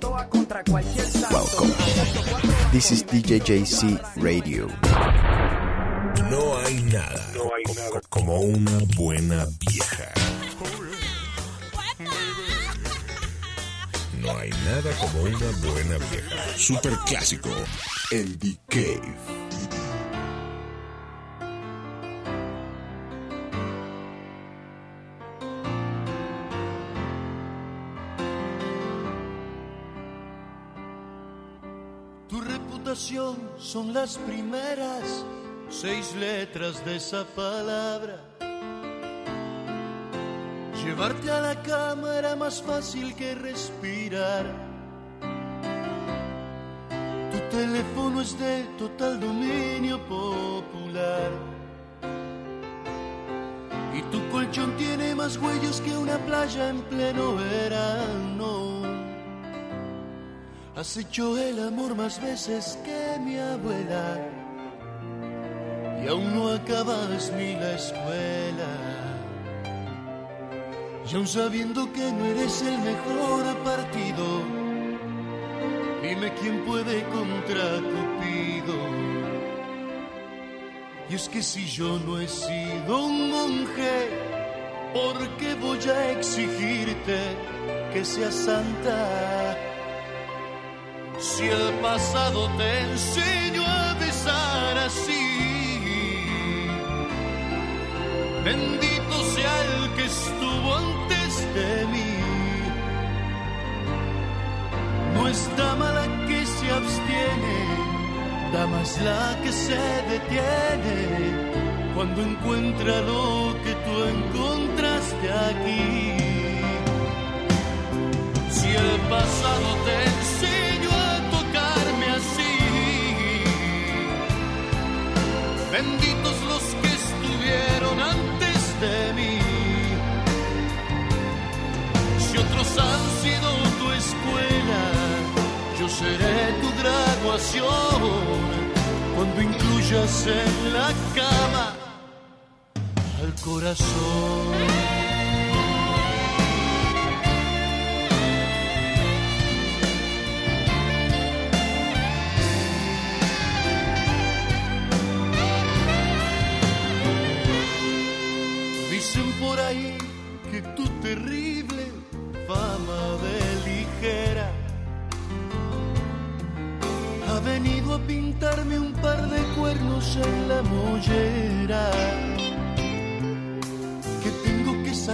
contra cualquier Welcome. This is DJ JC Radio. No hay nada, No hay nada. como una buena vieja. No hay nada como una buena vieja. Super clásico. En The son las primeras seis letras de esa palabra. Llevarte a la cama era más fácil que respirar. Tu teléfono es de total dominio popular. Y tu colchón tiene más huellos que una playa en pleno verano. Has hecho el amor más veces que mi abuela y aún no acabas ni la escuela. Y aún sabiendo que no eres el mejor partido, dime quién puede contra Cupido. Y es que si yo no he sido un monje, ¿por qué voy a exigirte que seas santa? Si el pasado te enseñó a besar así, bendito sea el que estuvo antes de mí. No es dama la que se abstiene, dama es la que se detiene cuando encuentra lo que tú encontraste aquí. Si el pasado te enseñó benditos los que estuvieron antes de mí. Si otros han sido tu escuela, yo seré tu graduación cuando incluyas en la cama al corazón.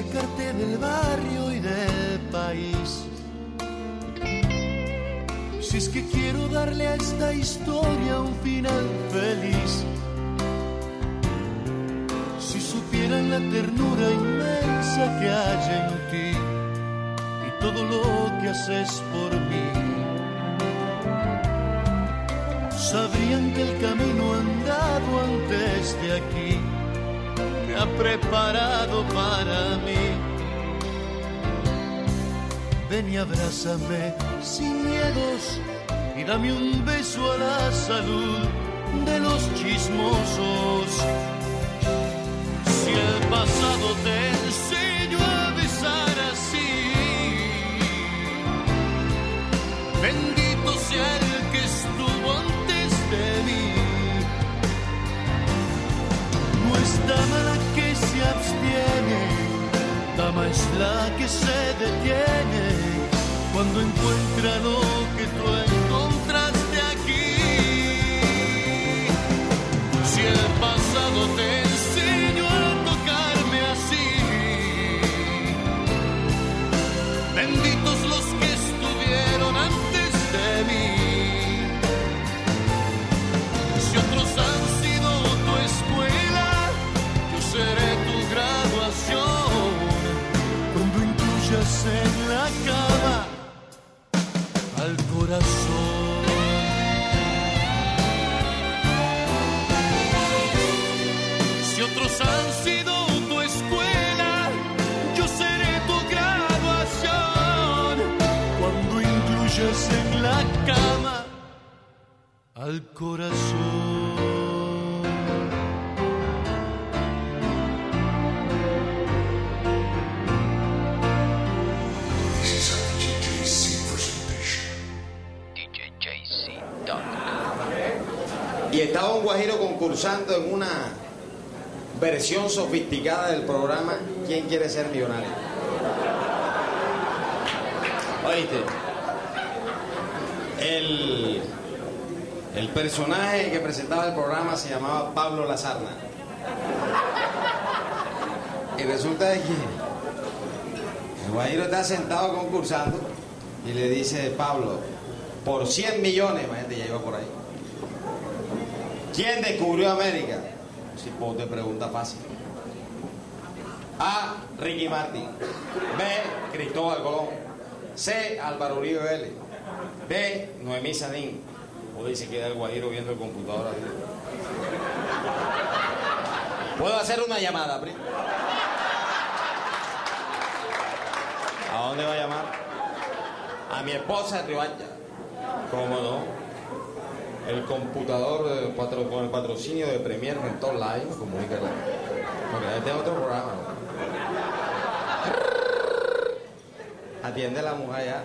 Sacarte del barrio y del país. Si es que quiero darle a esta historia un final feliz. Si supieran la ternura inmensa que hay en ti y todo lo que haces por mí, sabrían que el camino andado antes de aquí me ha preparado para mí. Ven y abrázame sin miedos y dame un beso a la salud de los chismosos. Dama es la que se detiene cuando encuentra lo que tú Si otros han sido tu escuela, yo seré tu graduación. Cuando incluyas en la cama al corazón. Concursando en una versión sofisticada del programa ¿Quién quiere ser millonario? Oíste, el, el personaje que presentaba el programa se llamaba Pablo Lazarna. Y resulta de que el guajiro está sentado concursando y le dice Pablo, por 100 millones, imagínate, ya iba por ahí. ¿Quién descubrió América? Si pues te pregunta fácil. A. Ricky Martin. B. Cristóbal Colón. C. Álvaro Uribe Vélez. D. Noemí Sadín. O dice que el guajiro viendo el computador. ¿Puedo hacer una llamada, Pri? ¿A dónde va a llamar? A mi esposa de Riohacha. ¿Cómo no? El computador eh, patro- con el patrocinio de Premier Mentor Live con. Porque este es otro programa. ¿no? Atiende la mujer ya.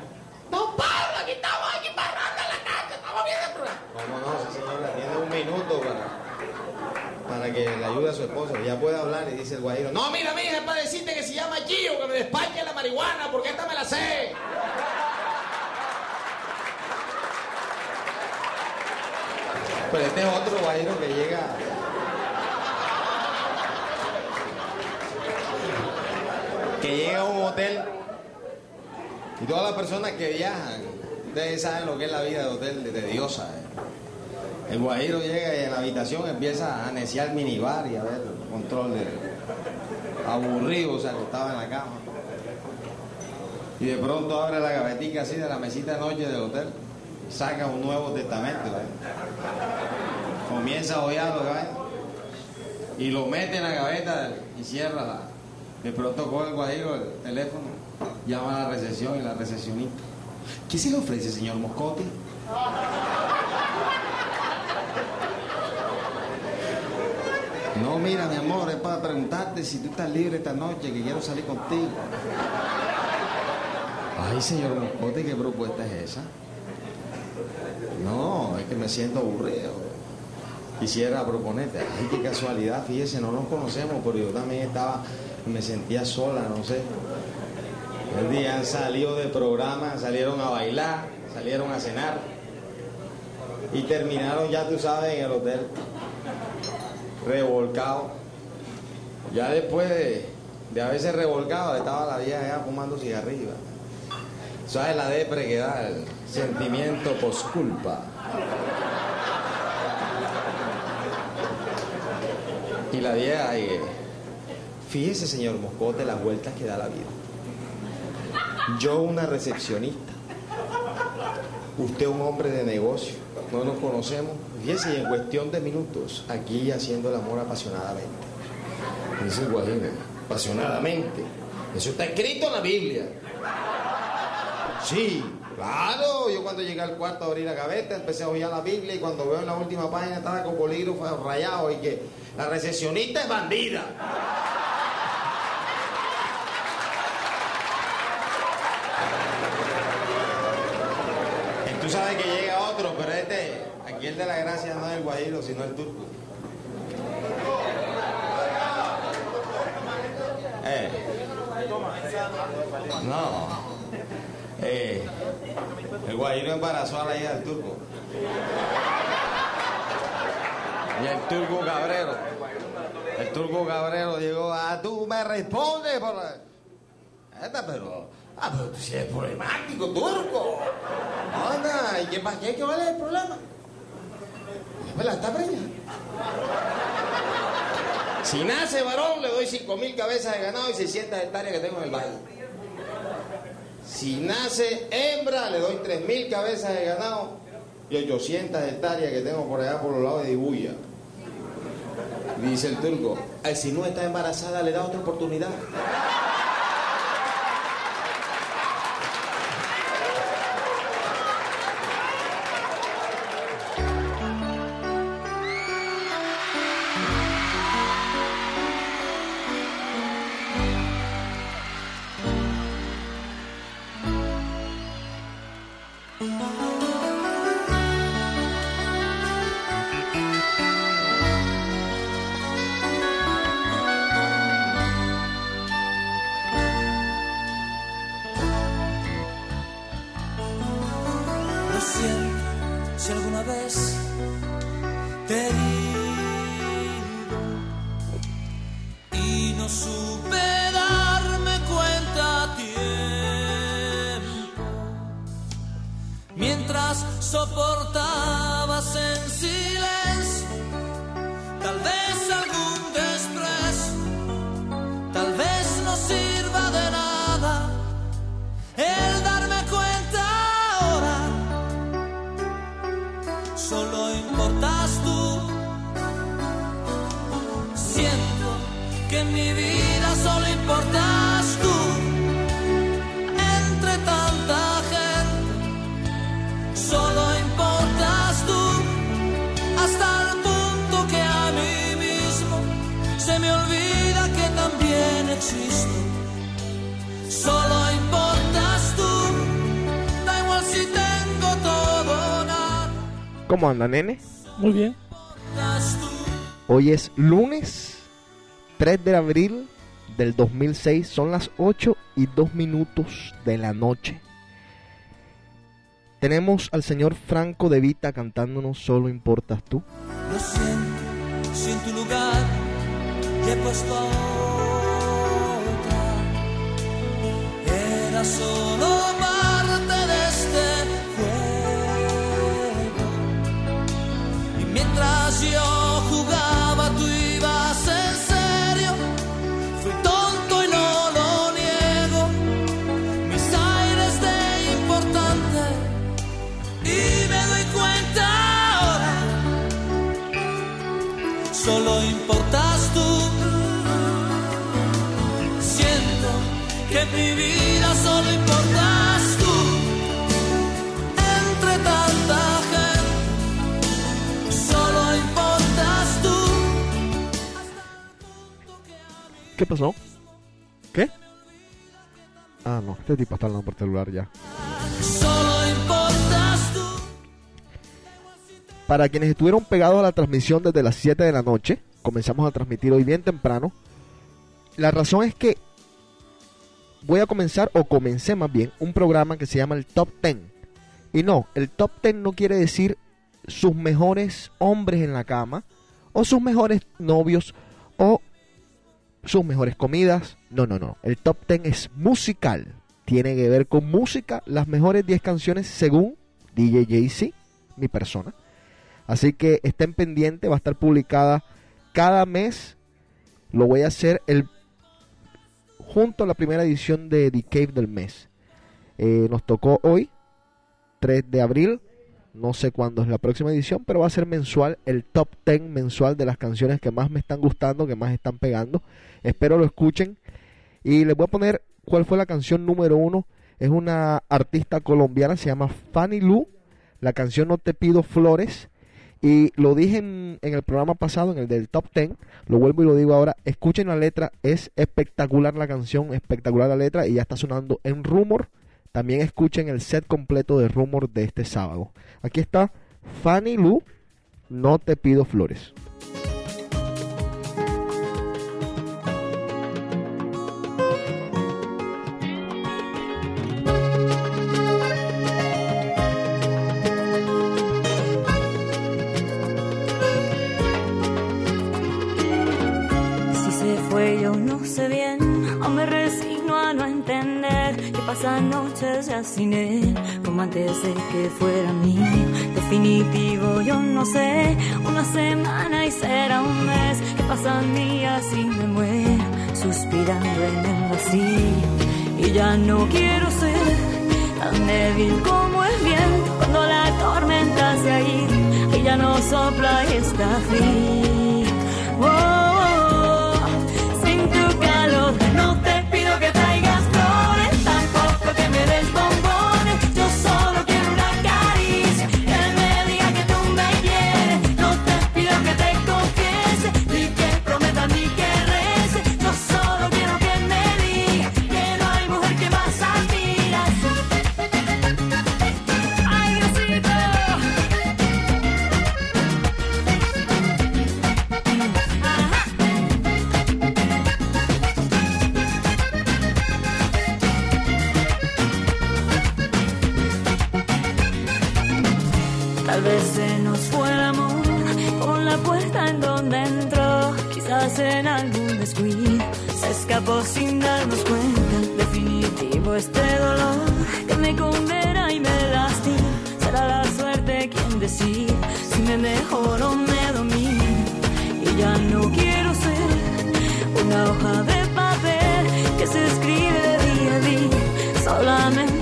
Don Pablo, aquí estamos aquí parrando en la calle, estamos viendo el programa. ¿Cómo no? Sí, señora, tiene un minuto para, para que le ayude a su esposo. Ya puede hablar y dice el guajiro. No, mira, mija, es para decirte que se llama Gio, que me despache la marihuana, porque esta me la sé. Pero este es otro guajiro que llega. Que llega a un hotel. Y todas las personas que viajan, ustedes saben lo que es la vida de hotel de tediosa. ¿eh? El guajiro llega y en la habitación empieza a neciar minibar y a ver control de. Aburrido, se acostaba en la cama. Y de pronto abre la gavetica así de la mesita de noche del hotel. Saca un Nuevo Testamento. ¿eh? Comienza a ojearlo, ¿eh? Y lo mete en la gaveta y cierra la. De pronto coge el guajiro el teléfono, llama a la recepción y la recepcionista. ¿Qué se le ofrece, señor Moscote? No, mira, mi amor, es para preguntarte si tú estás libre esta noche, que quiero salir contigo. Ay, señor Moscote, ¿qué propuesta es esa? No, es que me siento aburrido. Quisiera proponerte. Ay, qué casualidad, fíjese, no nos conocemos, pero yo también estaba, me sentía sola, no sé. El día han salido de programa, salieron a bailar, salieron a cenar y terminaron, ya tú sabes, en el hotel, revolcado. Ya después de, de haberse revolcado, estaba la vieja ya fumando cigarrillos. ¿Sabes la depre que da sentimiento posculpa? Y la vieja, y, fíjese señor Moscote las vueltas que da la vida. Yo una recepcionista, usted un hombre de negocio, no nos conocemos. Fíjese, y en cuestión de minutos, aquí haciendo el amor apasionadamente. Dice el guajiro, apasionadamente. Eso está escrito en la Biblia. Sí, claro. Yo cuando llegué al cuarto abrí la gaveta, empecé a oír la Biblia y cuando veo en la última página estaba con bolígrafo rayado y que la recepcionista es bandida. Tú sabes que llega otro, pero este, aquí el de la gracia no es el guajiro, sino el turco. Eh. No. Eh, el guajiro embarazó a la hija del turco. Y el turco cabrero. El turco cabrero llegó a tú me respondes por la... Pero. Ah, pero tú sí eres problemático, turco. Anda, ¿y qué pasa? ¿Qué, qué vale el problema? Pues la está preñada. Si nace varón, le doy 5 mil cabezas de ganado y 600 hectáreas que tengo en el valle. Si nace hembra, le doy 3 mil cabezas de ganado y 800 hectáreas que tengo por allá por los lados de Dibuya. Dice el turco, "Ay, si no está embarazada, le da otra oportunidad. Si alguna vez te he y no supe darme cuenta a tiempo. Mientras soportabas en ¿Cómo anda, nene? Muy bien. Hoy es lunes 3 de abril del 2006. Son las 8 y 2 minutos de la noche. Tenemos al señor Franco De Vita cantándonos Solo importas tú. Lo siento, si en tu lugar he puesto otra. Era solo mientras ¿Qué pasó? ¿Qué? Ah, no, este tipo está hablando por celular ya. Para quienes estuvieron pegados a la transmisión desde las 7 de la noche, comenzamos a transmitir hoy bien temprano. La razón es que voy a comenzar, o comencé más bien, un programa que se llama el Top 10. Y no, el Top 10 no quiere decir sus mejores hombres en la cama, o sus mejores novios, o sus mejores comidas. No, no, no. El Top 10 es musical. Tiene que ver con música, las mejores 10 canciones según DJ JC, mi persona. Así que estén pendientes, va a estar publicada cada mes. Lo voy a hacer el junto a la primera edición de The Cave del mes. Eh, nos tocó hoy, 3 de abril. No sé cuándo es la próxima edición, pero va a ser mensual, el top 10 mensual de las canciones que más me están gustando, que más están pegando. Espero lo escuchen. Y les voy a poner cuál fue la canción número uno. Es una artista colombiana, se llama Fanny Lu. La canción No Te Pido Flores. Y lo dije en, en el programa pasado, en el del top 10. Lo vuelvo y lo digo ahora. Escuchen la letra. Es espectacular la canción, espectacular la letra. Y ya está sonando en Rumor. También escuchen el set completo de Rumor de este sábado. Aquí está Fanny Lu. No te pido flores. Si se fue yo no sé bien, o me resigno a no entender que pasan noches ya sin él, como antes de que fuera mío. Definitivo yo no sé, una semana y será un mes, que pasan días y me muero, suspirando en el vacío. Y ya no quiero ser tan débil como el viento cuando la tormenta se ha ido y ya no sopla y está frío. Oh, oh, oh, sin tu calor no te En algún descuido se escapó sin darnos cuenta. Definitivo este dolor que me condena y me lastima. Será la suerte quien decide si me mejor o me domina. Y ya no quiero ser una hoja de papel que se escribe día a día solamente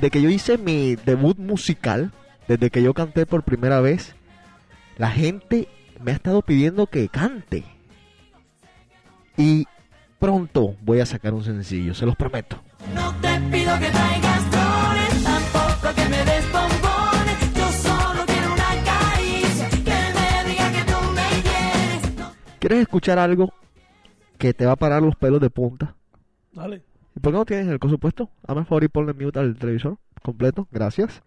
Desde que yo hice mi debut musical, desde que yo canté por primera vez, la gente me ha estado pidiendo que cante. Y pronto voy a sacar un sencillo, se los prometo. No te pido que traigas flores, tampoco que me des bombones. Yo solo quiero una caricia, que me diga que tú me quieres. No ¿Quieres escuchar algo que te va a parar los pelos de punta? Dale. ¿Y por qué no tienes el coso puesto? Hazme el favor y ponle mute al televisor completo. Gracias.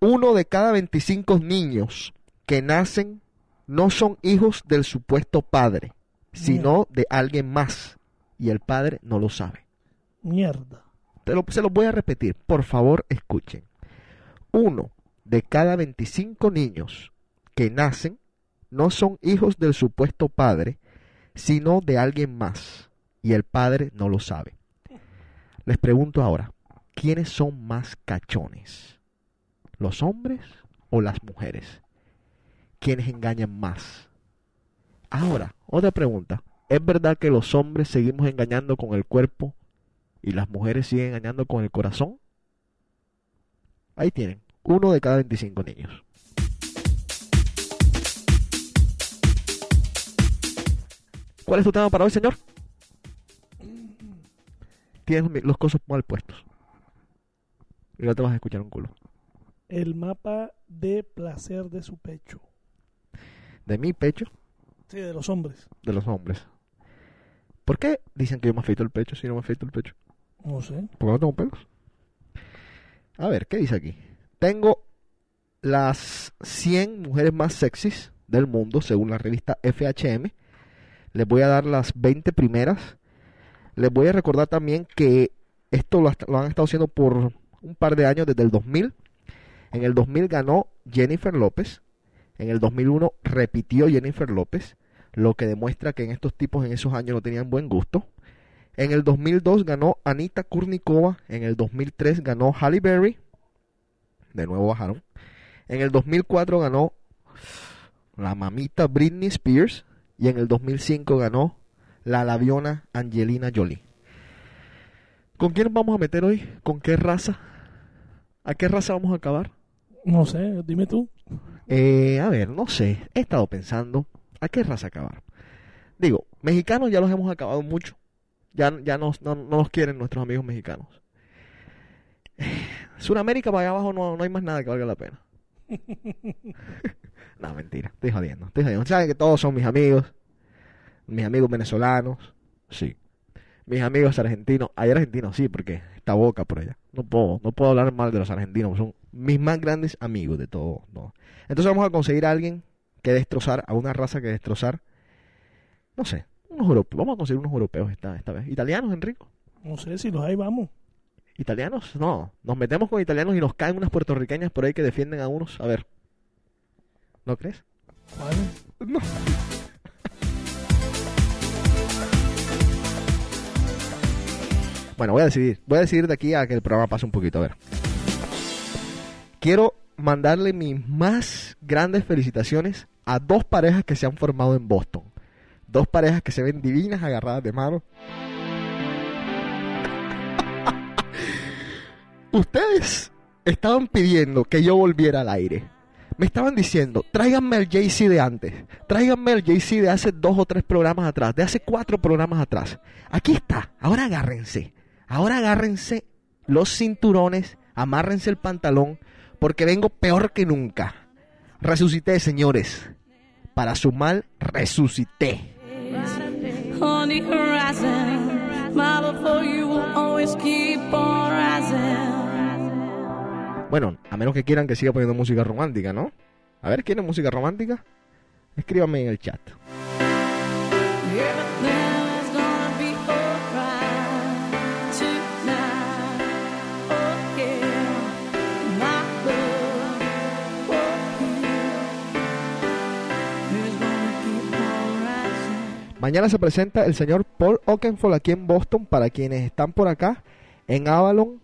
Uno de cada 25 niños que nacen no son hijos del supuesto padre, sino de alguien más. Y el padre no lo sabe. Mierda. Te lo- se los voy a repetir. Por favor, escuchen. Uno de cada 25 niños que nacen no son hijos del supuesto padre, sino de alguien más. Y el padre no lo sabe. Les pregunto ahora, ¿quiénes son más cachones? ¿Los hombres o las mujeres? ¿Quiénes engañan más? Ahora, otra pregunta. ¿Es verdad que los hombres seguimos engañando con el cuerpo y las mujeres siguen engañando con el corazón? Ahí tienen, uno de cada 25 niños. ¿Cuál es tu tema para hoy, señor? Tienes los cosos mal puestos. Y no te vas a escuchar un culo. El mapa de placer de su pecho. De mi pecho, Sí, de los hombres. de los hombres. ¿Por qué dicen que yo me afeito el pecho si no me afeito el pecho? No sé. Porque no tengo pelos. A ver, ¿qué dice aquí? Tengo las 100 mujeres más sexys del mundo, según la revista FHM. Les voy a dar las 20 primeras. Les voy a recordar también que esto lo, han estado haciendo por un par de años, desde el 2000. En el 2000 ganó Jennifer López. En el 2001 repitió Jennifer López, lo que demuestra que en estos tipos en esos años no tenían buen gusto. En el 2002 ganó Anita Kurnikova. En el 2003 ganó Halle Berry. De nuevo bajaron. En el 2004 ganó la mamita Britney Spears. Y en el 2005 ganó la labiona Angelina Jolie. ¿Con quién nos vamos a meter hoy? ¿Con qué raza? ¿A qué raza vamos a acabar? No sé, dime tú. Eh, a ver, no sé. He estado pensando. ¿A qué raza acabar? Digo, mexicanos ya los hemos acabado mucho. Ya, ya nos- no, no nos quieren nuestros amigos mexicanos. Suramérica para allá abajo no, no hay más nada que valga la pena. no, mentira. Estoy jodiendo. Estoy jodiendo. Saben que todos son mis amigos. Mis amigos venezolanos. Sí. Mis amigos argentinos. Hay argentinos, sí, porque está boca por allá. No puedo, no puedo hablar mal de los argentinos. Son mis más grandes amigos de todo. no. Entonces vamos a conseguir a alguien que destrozar, a una raza que destrozar. No sé, unos europeos. Vamos a conseguir unos europeos esta, esta vez. ¿Italianos, Enrico? No sé si los hay, vamos. ¿Italianos? No. Nos metemos con italianos y nos caen unas puertorriqueñas por ahí que defienden a unos. A ver. ¿No crees? ¿Cuál? No. Bueno, voy a decidir. Voy a decidir de aquí a que el programa pase un poquito. A ver. Quiero mandarle mis más grandes felicitaciones a dos parejas que se han formado en Boston. Dos parejas que se ven divinas, agarradas de mano. Ustedes estaban pidiendo que yo volviera al aire. Me estaban diciendo, tráiganme al JC de antes. Tráiganme al JC de hace dos o tres programas atrás, de hace cuatro programas atrás. Aquí está. Ahora agárrense. Ahora agárrense los cinturones, amárrense el pantalón, porque vengo peor que nunca. Resucité, señores. Para su mal, resucité. Bueno, a menos que quieran que siga poniendo música romántica, ¿no? A ver, ¿quieren música romántica? Escríbanme en el chat. Mañana se presenta el señor Paul Oakenfold aquí en Boston. Para quienes están por acá, en Avalon.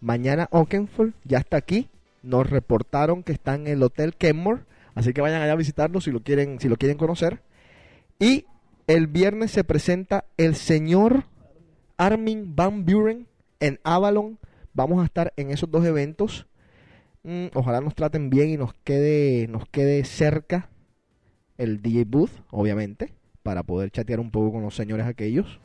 Mañana Oakenfold ya está aquí. Nos reportaron que está en el Hotel Kenmore. Así que vayan allá a visitarlo si lo quieren, si lo quieren conocer. Y el viernes se presenta el señor Armin Van Buren en Avalon. Vamos a estar en esos dos eventos. Mm, ojalá nos traten bien y nos quede, nos quede cerca el DJ Booth, obviamente, para poder chatear un poco con los señores aquellos.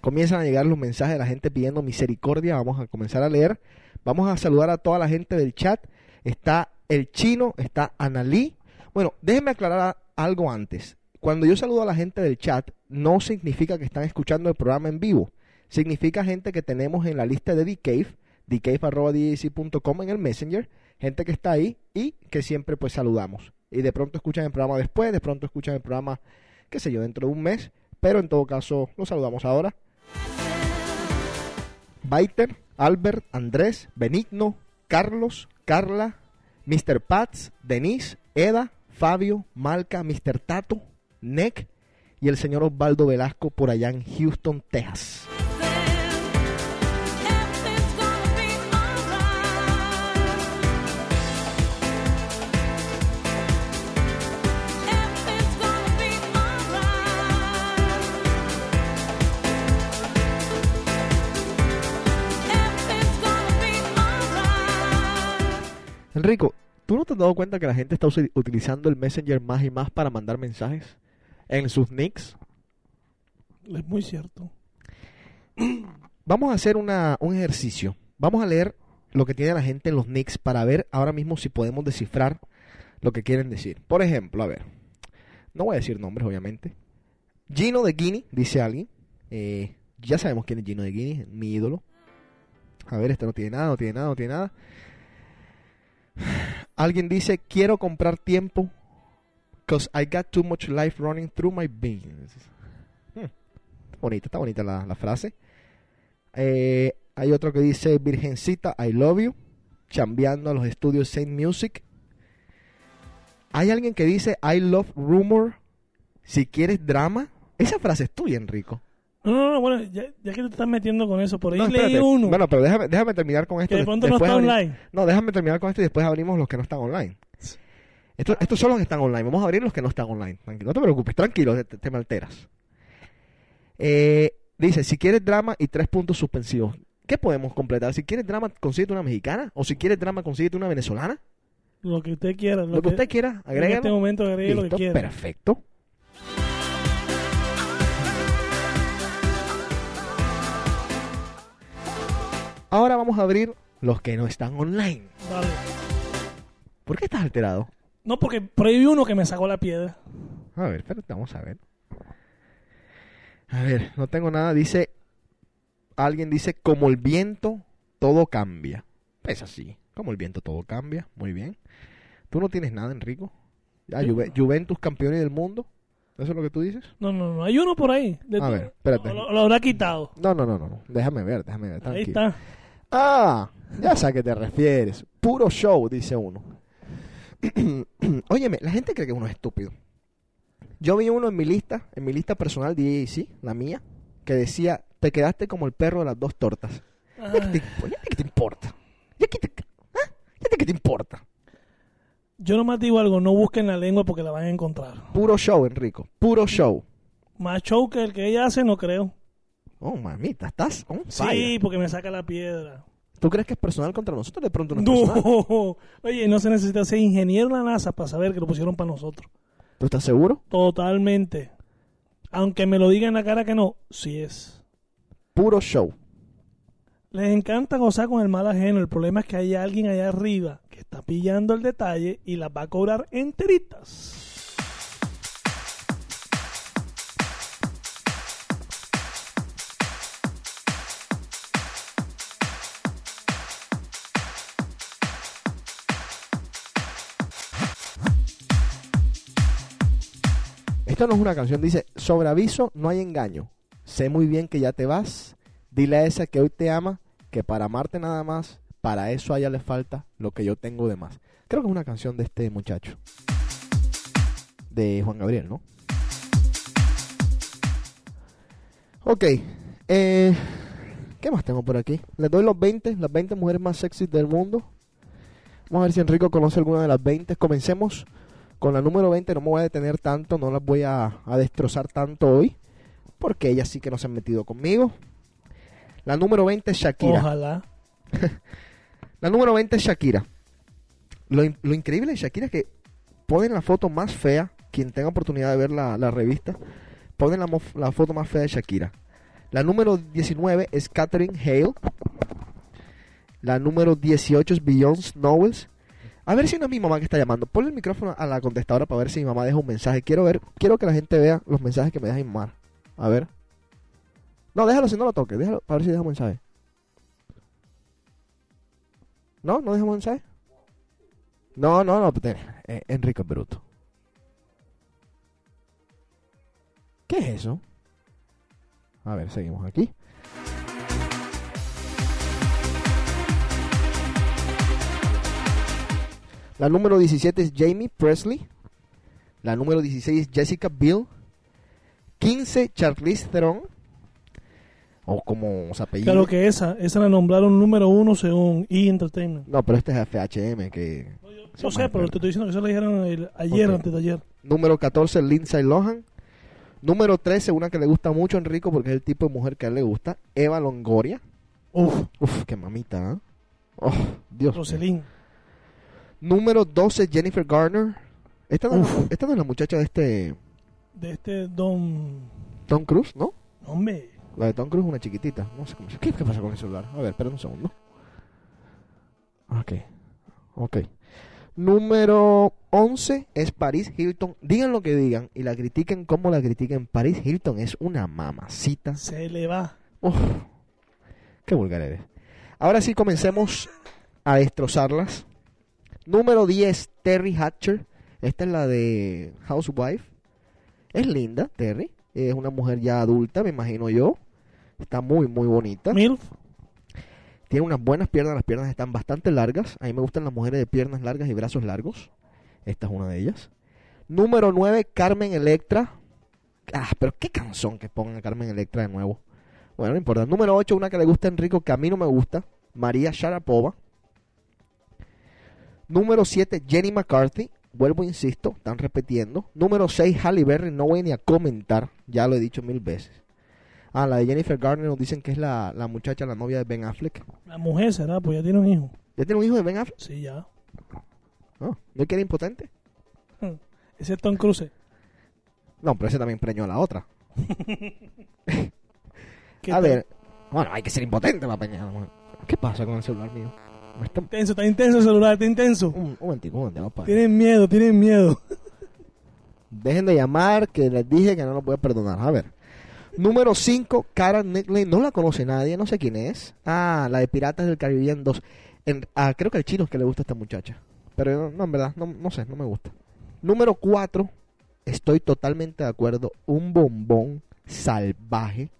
Comienzan a llegar los mensajes de la gente pidiendo misericordia. Vamos a comenzar a leer. Vamos a saludar a toda la gente del chat. Está el chino, está Analí. Bueno, déjenme aclarar algo antes. Cuando yo saludo a la gente del chat, no significa que están escuchando el programa en vivo. Significa gente que tenemos en la lista de Dcave, dcave.com en el Messenger, gente que está ahí y que siempre pues saludamos. Y de pronto escuchan el programa después, de pronto escuchan el programa, qué sé yo, dentro de un mes, pero en todo caso los saludamos ahora. Baiter, Albert, Andrés, Benigno, Carlos, Carla, Mr. Pats, Denise, Eda, Fabio, Malca, Mr. Tato, Nick y el señor Osvaldo Velasco por allá en Houston, Texas. Enrico, ¿tú no te has dado cuenta que la gente está utilizando el Messenger más y más para mandar mensajes en sus nicks? Es muy cierto. Vamos a hacer una, un ejercicio. Vamos a leer lo que tiene la gente en los nicks para ver ahora mismo si podemos descifrar lo que quieren decir. Por ejemplo, a ver, no voy a decir nombres, obviamente. Gino de Guinea, dice alguien. Eh, ya sabemos quién es Gino de Guinea, mi ídolo. A ver, este no tiene nada, no tiene nada, no tiene nada. Alguien dice, quiero comprar tiempo because I got too much life running through my veins. Hmm, bonita, está bonita la, la frase. Eh, hay otro que dice, Virgencita, I love you, chambeando a los estudios Saint Music. Hay alguien que dice, I love rumor, si quieres drama. Esa frase es tuya, Enrico. No, no, no, bueno, ya, ya que te estás metiendo con eso, por ahí No, leí uno Bueno, pero déjame, déjame terminar con esto. que de pronto no está online. No, déjame terminar con esto y después abrimos los que no están online. Estos, estos son los que están online. Vamos a abrir los que no están online. Tranquilo, no te preocupes, tranquilo, te, te me alteras. Eh, dice, si quieres drama y tres puntos suspensivos. ¿Qué podemos completar? Si quieres drama, consíguete una mexicana. O si quieres drama, consíguete una venezolana. Lo que usted quiera. Lo, que usted quiera, En este momento agregue lo que quiera. perfecto. Ahora vamos a abrir los que no están online. Vale. ¿Por qué estás alterado? No, porque por ahí vi uno que me sacó la piedra. A ver, espérate, vamos a ver. A ver, no tengo nada. Dice, alguien dice, como el viento, todo cambia. Es así, como el viento, todo cambia. Muy bien. ¿Tú no tienes nada, Enrico? Ah, Juve- Juventus campeones del mundo. ¿Eso es lo que tú dices? No, no, no. Hay uno por ahí. De A ver, espérate. Lo, lo habrá quitado. No, no, no, no. Déjame ver, déjame ver. Ahí está. Ah, ya sé a qué te refieres. Puro show, dice uno. Óyeme, la gente cree que uno es estúpido. Yo vi uno en mi lista, en mi lista personal de AAC, la mía, que decía te quedaste como el perro de las dos tortas. ¿Ya qué te, ya qué te importa? ¿Ya qué te, ah? ¿Ya qué te importa? yo nomás digo algo, no busquen la lengua porque la van a encontrar. Puro show, Enrico. Puro show. Más show que el que ella hace, no creo. Oh, mamita, estás on Sí, porque me saca la piedra. ¿Tú crees que es personal contra nosotros? De pronto no es personal. No, oye, no se necesita ser ingeniero en la NASA para saber que lo pusieron para nosotros. ¿Tú estás seguro? Totalmente. Aunque me lo diga en la cara que no, sí es. Puro show. Les encanta gozar con el mal ajeno. El problema es que hay alguien allá arriba que está pillando el detalle y las va a cobrar enteritas. No es una canción, dice, sobre aviso no hay engaño. Sé muy bien que ya te vas. Dile a esa que hoy te ama que para amarte nada más, para eso a ella le falta lo que yo tengo de más. Creo que es una canción de este muchacho. De Juan Gabriel, ¿no? Ok. eh, ¿Qué más tengo por aquí? Les doy los 20, las 20 mujeres más sexys del mundo. Vamos a ver si Enrico conoce alguna de las 20. Comencemos con la número 20. No me voy a detener tanto, no las voy a, a destrozar tanto hoy. Porque ellas sí que no se han metido conmigo. La número 20 es Shakira. Ojalá. La número 20 es Shakira. Lo, lo increíble de Shakira es que ponen la foto más fea. Quien tenga oportunidad de ver la, la revista, ponen la, la foto más fea de Shakira. La número 19 es Catherine Hale. La número 18 es Beyoncé Knowles. A ver si no es mi mamá que está llamando. Ponle el micrófono a la contestadora para ver si mi mamá deja un mensaje. Quiero ver, quiero que la gente vea los mensajes que me deja mi mamá. A ver. No, déjalo si no lo toques. Déjalo para ver si deja un mensaje. ¿No? ¿No deja un mensaje? No, no, no. ten- eh, Enrico es bruto. ¿Qué es eso? A ver, seguimos aquí. La número 17 es Jamie Presley. La número 16 es Jessica Biel. 15 Charlize Theron. O como se apellida. Claro que esa, esa la nombraron número uno según E! Entertainment. No, pero este es FHM que... Yo sé, pero te estoy diciendo que eso lo dijeron el- ayer, antes de ayer. Número 14, Lindsay Lohan. Número 13, una que le gusta mucho a Enrico porque es el tipo de mujer que a él le gusta. Eva Longoria. Uf, Uf, qué mamita, ¿eh? Oh, Dios. Roselín. Número 12, Jennifer Garner. Esta no, es la, Uf. esta no es la muchacha de este De este Don... Tom Cruise, ¿no? Hombre. La de Tom Cruise es una chiquitita. No sé cómo se... ¿Qué, qué pasa con el celular? A ver, espera un segundo. Ok. Ok. Número 11 es Paris Hilton. Digan lo que digan y la critiquen como la critiquen. Paris Hilton es una mamacita. Se le va. Uf, qué vulgar eres. Ahora sí comencemos a destrozarlas. Número 10, Terry Hatcher. Esta es la de Housewife. Es linda, Terry. Es una mujer ya adulta, me imagino yo. Está muy, muy bonita. Milf. Tiene unas buenas piernas, las piernas están bastante largas. A mí me gustan las mujeres de piernas largas y brazos largos. Esta es una de ellas. Número 9, Carmen Electra. Ah, pero qué canción que pongan a Carmen Electra de nuevo. Bueno, no importa. Número 8, una que le gusta a Enrico, que a mí no me gusta. María Sharapova. Número 7, Jenny McCarthy. Vuelvo, insisto, están repitiendo. Número 6, Halle Berry. No voy ni a comentar. Ya lo he dicho mil veces. Ah, la de Jennifer Garner nos dicen que es la, la muchacha, la novia de Ben Affleck. La mujer será, pues ya tiene un hijo. ¿Ya tiene un hijo de Ben Affleck? Sí, ya. No, ¿no que era impotente? Ese es Tom Cruise. No, pero ese también preñó a la otra. ¿Qué A ver, bueno, hay que ser impotente para preñar a la mujer. ¿Qué pasa con el celular mío? Está- Intenso, está intenso el celular, está intenso. Un, un momentico, un momentico, papá. Tienen miedo, tienen miedo. Dejen de llamar, que les dije que no lo voy a perdonar. A ver. Número 5, Cara Nickley. No la conoce nadie, no sé quién es. Ah, la de Piratas del Caribe 2. En- ah, creo que al chino es que le gusta a esta muchacha. Pero no, no, en verdad, no, no sé, no me gusta. Número 4, estoy totalmente de acuerdo. Un bombón salvaje.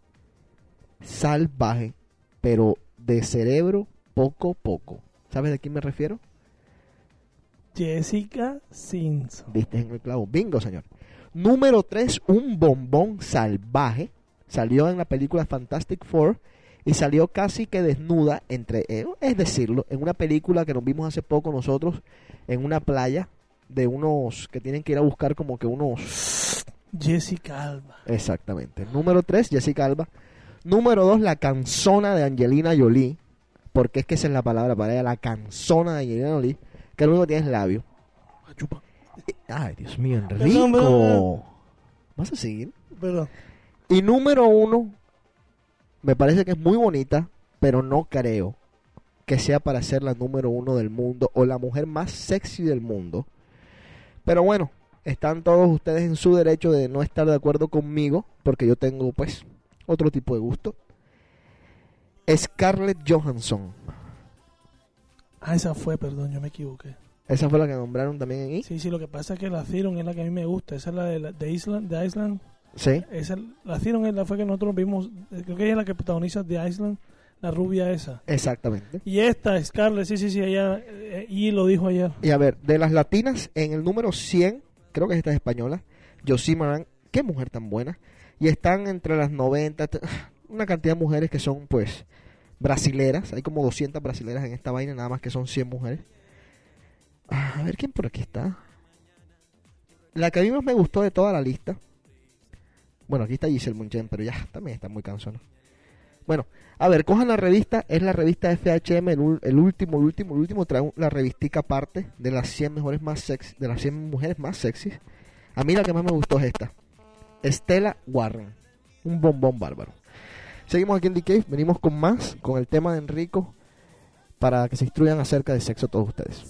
Salvaje. Pero de cerebro poco poco. ¿Sabes de quién me refiero? Jessica Simpson. Diste en el clavo. Bingo, señor. Número 3, un bombón salvaje. Salió en la película Fantastic Four y salió casi que desnuda, entre, eh, es decirlo, en una película que nos vimos hace poco nosotros en una playa de unos que tienen que ir a buscar como que unos... Jessica Alba. Exactamente. Número 3, Jessica Alba. Número 2, la canzona de Angelina Jolie. Porque es que esa es la palabra para ella, la canzona de Angelina Jolie. Que lo único que tiene es labio. Y- Ay, Dios mío, Enrico. Perdón, perdón, perdón. ¿Vas a seguir? Y número uno, me parece que es muy bonita, pero no creo que sea para ser la número uno del mundo o la mujer más sexy del mundo. Pero bueno, están todos ustedes en su derecho de no estar de acuerdo conmigo, porque yo tengo pues otro tipo de gusto. Scarlett Johansson. Ah, esa fue, perdón, yo me equivoqué. Esa fue la que nombraron también ahí. Sí, sí, lo que pasa es que la Theron es la que a mí me gusta. Esa es la de, la- de Island. De Island. Sí. Esa, la Theron es la fue que nosotros vimos. eh, Creo que ella es la que protagoniza de Island, la rubia esa. Exactamente. Y esta, Scarlett, sí, sí, sí, ella. eh, y lo dijo ayer. Y a ver, de las latinas, en el número 100, creo que esta es española, Josie Maran, qué mujer tan buena. Y están entre las 90, t- una cantidad de mujeres que son, pues, brasileras. Hay como 200 brasileras en esta vaina, nada más que son 100 mujeres. Ah, A ver, ¿quién por aquí está? La que a mí más me gustó de toda la lista. Bueno, aquí está Giselle Munchen, pero ya también está muy cansona. Bueno, a ver, cojan la revista, es la revista FHM, el, el último, el último, el último, trae la revistica aparte de las 100 mejores más sexy, de las 100 mujeres más sexys. A mí la que más me gustó es esta. Stella Warren. Un bombón bárbaro. Seguimos aquí en The venimos con más, con el tema de Enrico, para que se instruyan acerca de sexo todos ustedes.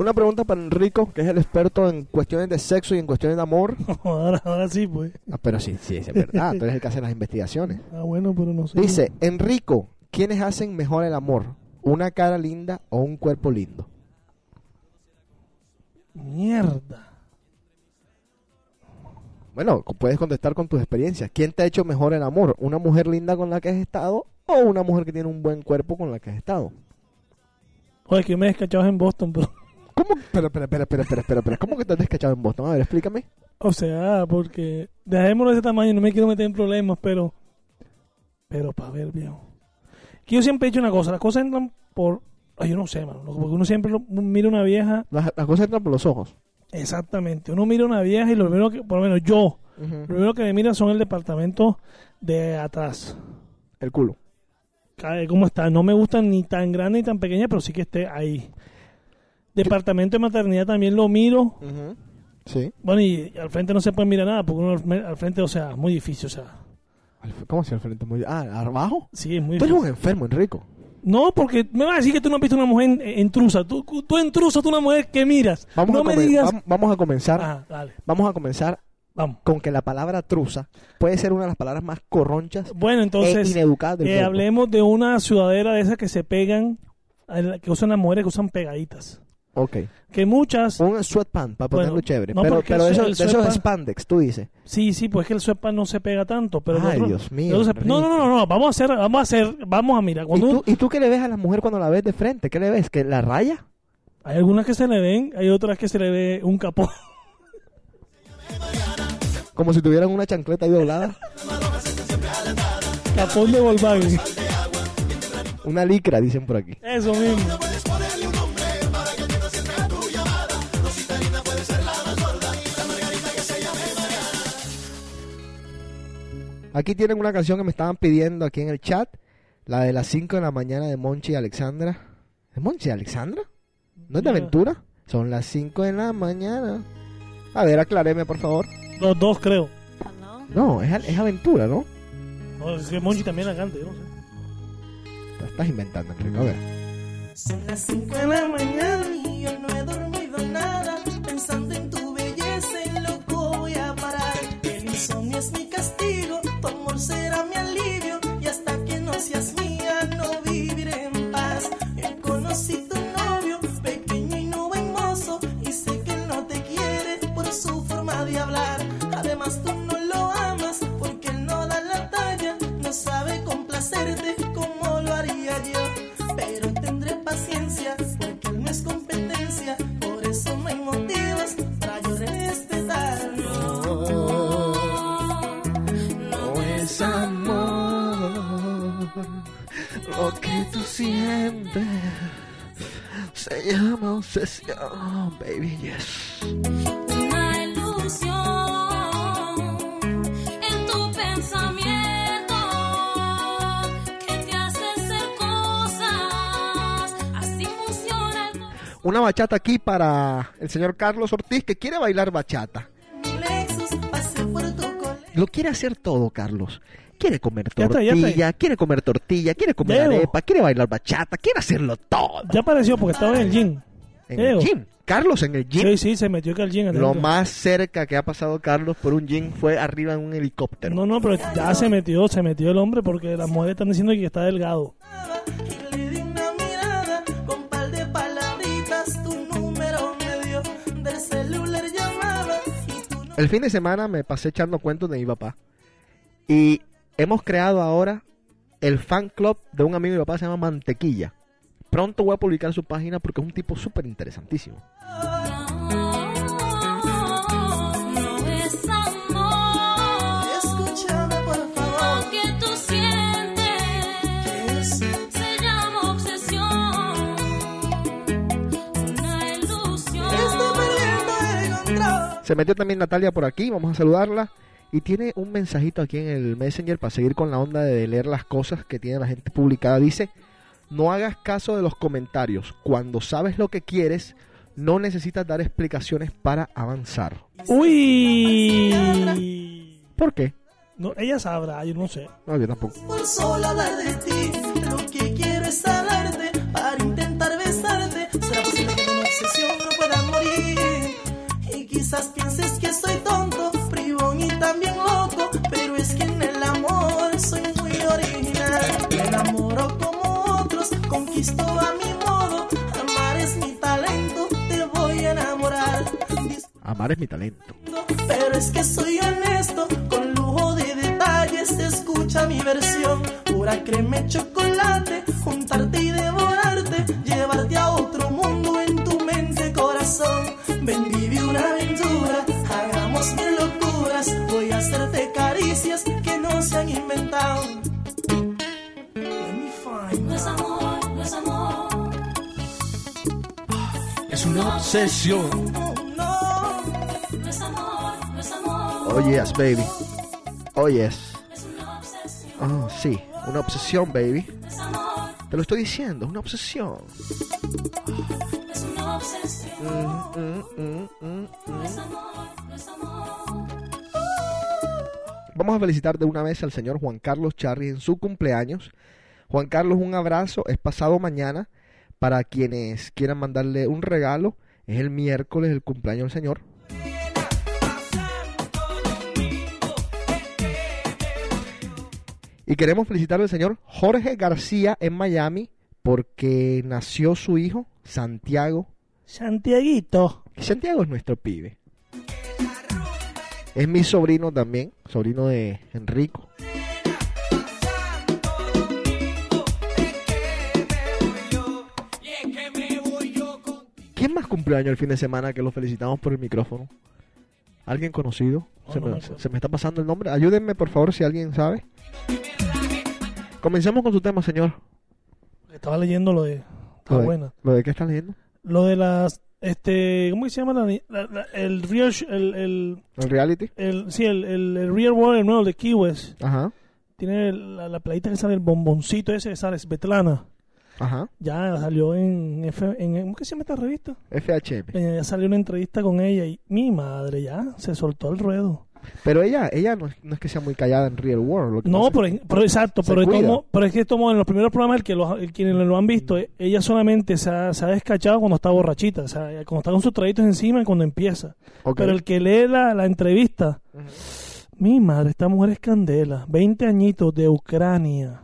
Una pregunta para Enrico, que es el experto en cuestiones de sexo y en cuestiones de amor. ahora, ahora sí, pues. Ah, pero sí, sí, es verdad, tú eres el que hace las investigaciones. Ah, bueno, pero no sé. Dice, Enrico, ¿quiénes hacen mejor el amor? ¿Una cara linda o un cuerpo lindo? Mierda. Bueno, puedes contestar con tus experiencias. ¿Quién te ha hecho mejor el amor? ¿Una mujer linda con la que has estado o una mujer que tiene un buen cuerpo con la que has estado? Oye, que me descachabas en Boston, pero. ¿Cómo? Espera, espera, espera, espera, espera, espera, espera. ¿Cómo que te has descachado en Boston? A ver, explícame. O sea, porque dejémoslo de ese tamaño, no me quiero meter en problemas, pero. Pero para ver, viejo. Que yo siempre he dicho una cosa: las cosas entran por. Ay, yo no sé, mano. Porque uno siempre lo- mira una vieja. Las, las cosas entran por los ojos. Exactamente. Uno mira una vieja y lo primero que. Por lo menos yo. Lo primero que me mira son el departamento de atrás. El culo. ¿Cómo está? No me gusta ni tan grande ni tan pequeña, pero sí que esté ahí. Departamento de maternidad también lo miro. Sí. Bueno, y al frente no se puede mirar nada, porque uno al frente, o sea, es muy difícil, o sea. ¿Cómo así al frente? Muy... Ah, ¿abajo? Sí, es muy Tú eres un difícil. enfermo, Enrico. No, porque me vas a decir que tú no has visto una mujer en- intrusa. Tú, tú intrusa, tú una mujer que miras. Vamos, no a, me digas. vam- vamos a comenzar. Ah, dale, Vamos a comenzar vamos. con que la palabra truza puede ser una de las palabras más corronchas Bueno, e entonces, ineducadas del eh, hablemos de una sudadera de esas que se pegan, que usan las mujeres que usan pegaditas. Ok. Que muchas, Un sweatpants para ponerlo Bueno, chévere. no, pero porque pero el eso, el de esos spandex, tú dices. sí, sí, pues es que el sweatpants no se pega tanto, pero Ay, otro- Dios mío, se- no, no, no, no, vamos a hacer, vamos a hacer, vamos a mirar. ¿Y Cuando tú, ¿Y tú qué le ves a la mujer cuando la ves de frente? ¿Qué le ves? ¿Que la raya? hay algunas que se le ven, hay otras que se le ve un capó. Como si tuvieran una chancleta ahí doblada. Capón de Volkswagen. Una licra, dicen por aquí. Eso mismo. Aquí tienen una canción que me estaban pidiendo aquí en el chat. La de las 5 de la mañana de Monchi y Alexandra. ¿Es Monchi y Alexandra? ¿No es de aventura? Son las 5 de la mañana. A ver, aclareme, por favor. Los dos, creo. No, es, es aventura, ¿no? No, es que Monchi también la canta, yo no sé. Te estás inventando, Enrique. A ver. Son las 5 de la mañana y yo no he dormido nada. Pensando en tu belleza, loco voy a parar. El insomnio es mi sientes se llama obsesión, baby, yes. Una ilusión en tu pensamiento que te hace hacer cosas. Así funciona el Una bachata aquí para el señor Carlos Ortiz que quiere bailar bachata. Lexus, por tu. Lo quiere hacer todo, Carlos. Quiere comer Ya está, ya tortilla, está. quiere comer tortilla, quiere comer arepa, quiere bailar bachata, quiere hacerlo todo. Ya apareció porque estaba en el gym. En el gym. Carlos en el gym. Sí, sí, se metió que al gym. Lo más cerca que ha pasado Carlos por un gym fue arriba en un helicóptero. No, no, pero ya se metió, se metió el hombre porque las mujeres están diciendo que está delgado. El fin de semana me pasé echando cuentos de mi papá. Y hemos creado ahora el fan club de un amigo de mi papá, se llama Mantequilla. Pronto voy a publicar su página porque es un tipo súper interesantísimo. Se metió también Natalia por aquí, vamos a saludarla. Y tiene un mensajito aquí en el Messenger para seguir con la onda de leer las cosas que tiene la gente publicada. Dice, no hagas caso de los comentarios. Cuando sabes lo que quieres, no necesitas dar explicaciones para avanzar. Uy. ¿Por qué? No, ella sabrá, yo no sé. No, yo tampoco. Por solo hablar de ti, lo que quiero es hablarte para intentar besarte. Será posible que una obsesión no pueda morir. Y quizás pienses que también loco. Pero es que en el amor soy muy original. Me enamoro como otros, conquisto a mi modo. Amar es mi talento, te voy a enamorar. Amar es mi talento. Pero es que soy honesto, con lujo de detalles, escucha mi versión. Pura crema chocolate, juntarte y devorarte, llevarte a otro mundo en tu mente, corazón. Ven, vive una aventura, hagamos mil Voy a hacerte caricias que no se han inventado. Let me find No es amor, no es amor. Es una obsesión. no, no. No es amor, no es amor. Oh yes, baby. Oh yes. Es una obsesión. Oh, sí. Una obsesión, baby. No es amor, Te lo estoy diciendo, es una obsesión. es una obsesión. Mm, mm, mm, No es amor, no es amor. Vamos a felicitar de una vez al señor Juan Carlos Charri en su cumpleaños. Juan Carlos, un abrazo. Es pasado mañana. Para quienes quieran mandarle un regalo, es el miércoles el cumpleaños del señor. Y queremos felicitar al señor Jorge García en Miami porque nació su hijo, Santiago. Santiaguito. Santiago es nuestro pibe. Es mi sobrino también, sobrino de Enrico. ¿Quién más cumpleaños el fin de semana que lo felicitamos por el micrófono? ¿Alguien conocido? No, se, no me, me acuerdo. se me está pasando el nombre. Ayúdenme, por favor, si alguien sabe. Comencemos con su tema, señor. Estaba leyendo lo de. Lo Está de, buena. ¿Lo de qué está leyendo? Lo de las. Este, ¿Cómo que se llama? La, la- la- el real. El, el, ¿El reality? el- sí, el, el, el Real World, el nuevo de Key West. Ajá, Tiene la, la playita que sale, el bomboncito ese que sale, Svetlana. ajá. Ya salió en, F, en. ¿Cómo que se llama esta revista? FHM. Eh, Ya salió una entrevista con ella y mi madre ya se soltó el ruedo. Pero ella, ella no es, no es que sea muy callada en Real World. lo que No, pero, es- pero exacto, pero, tomo- pero es que tomo en los primeros programas, el que lo- el- quienes lo han visto, eh, ella solamente se ha, se ha descachado cuando está borrachita, o sea, cuando está con sus traguitos encima y cuando empieza. Ok. Pero el que lee la, la entrevista, mi madre, esta mujer es candela, 20 añitos de Ucrania.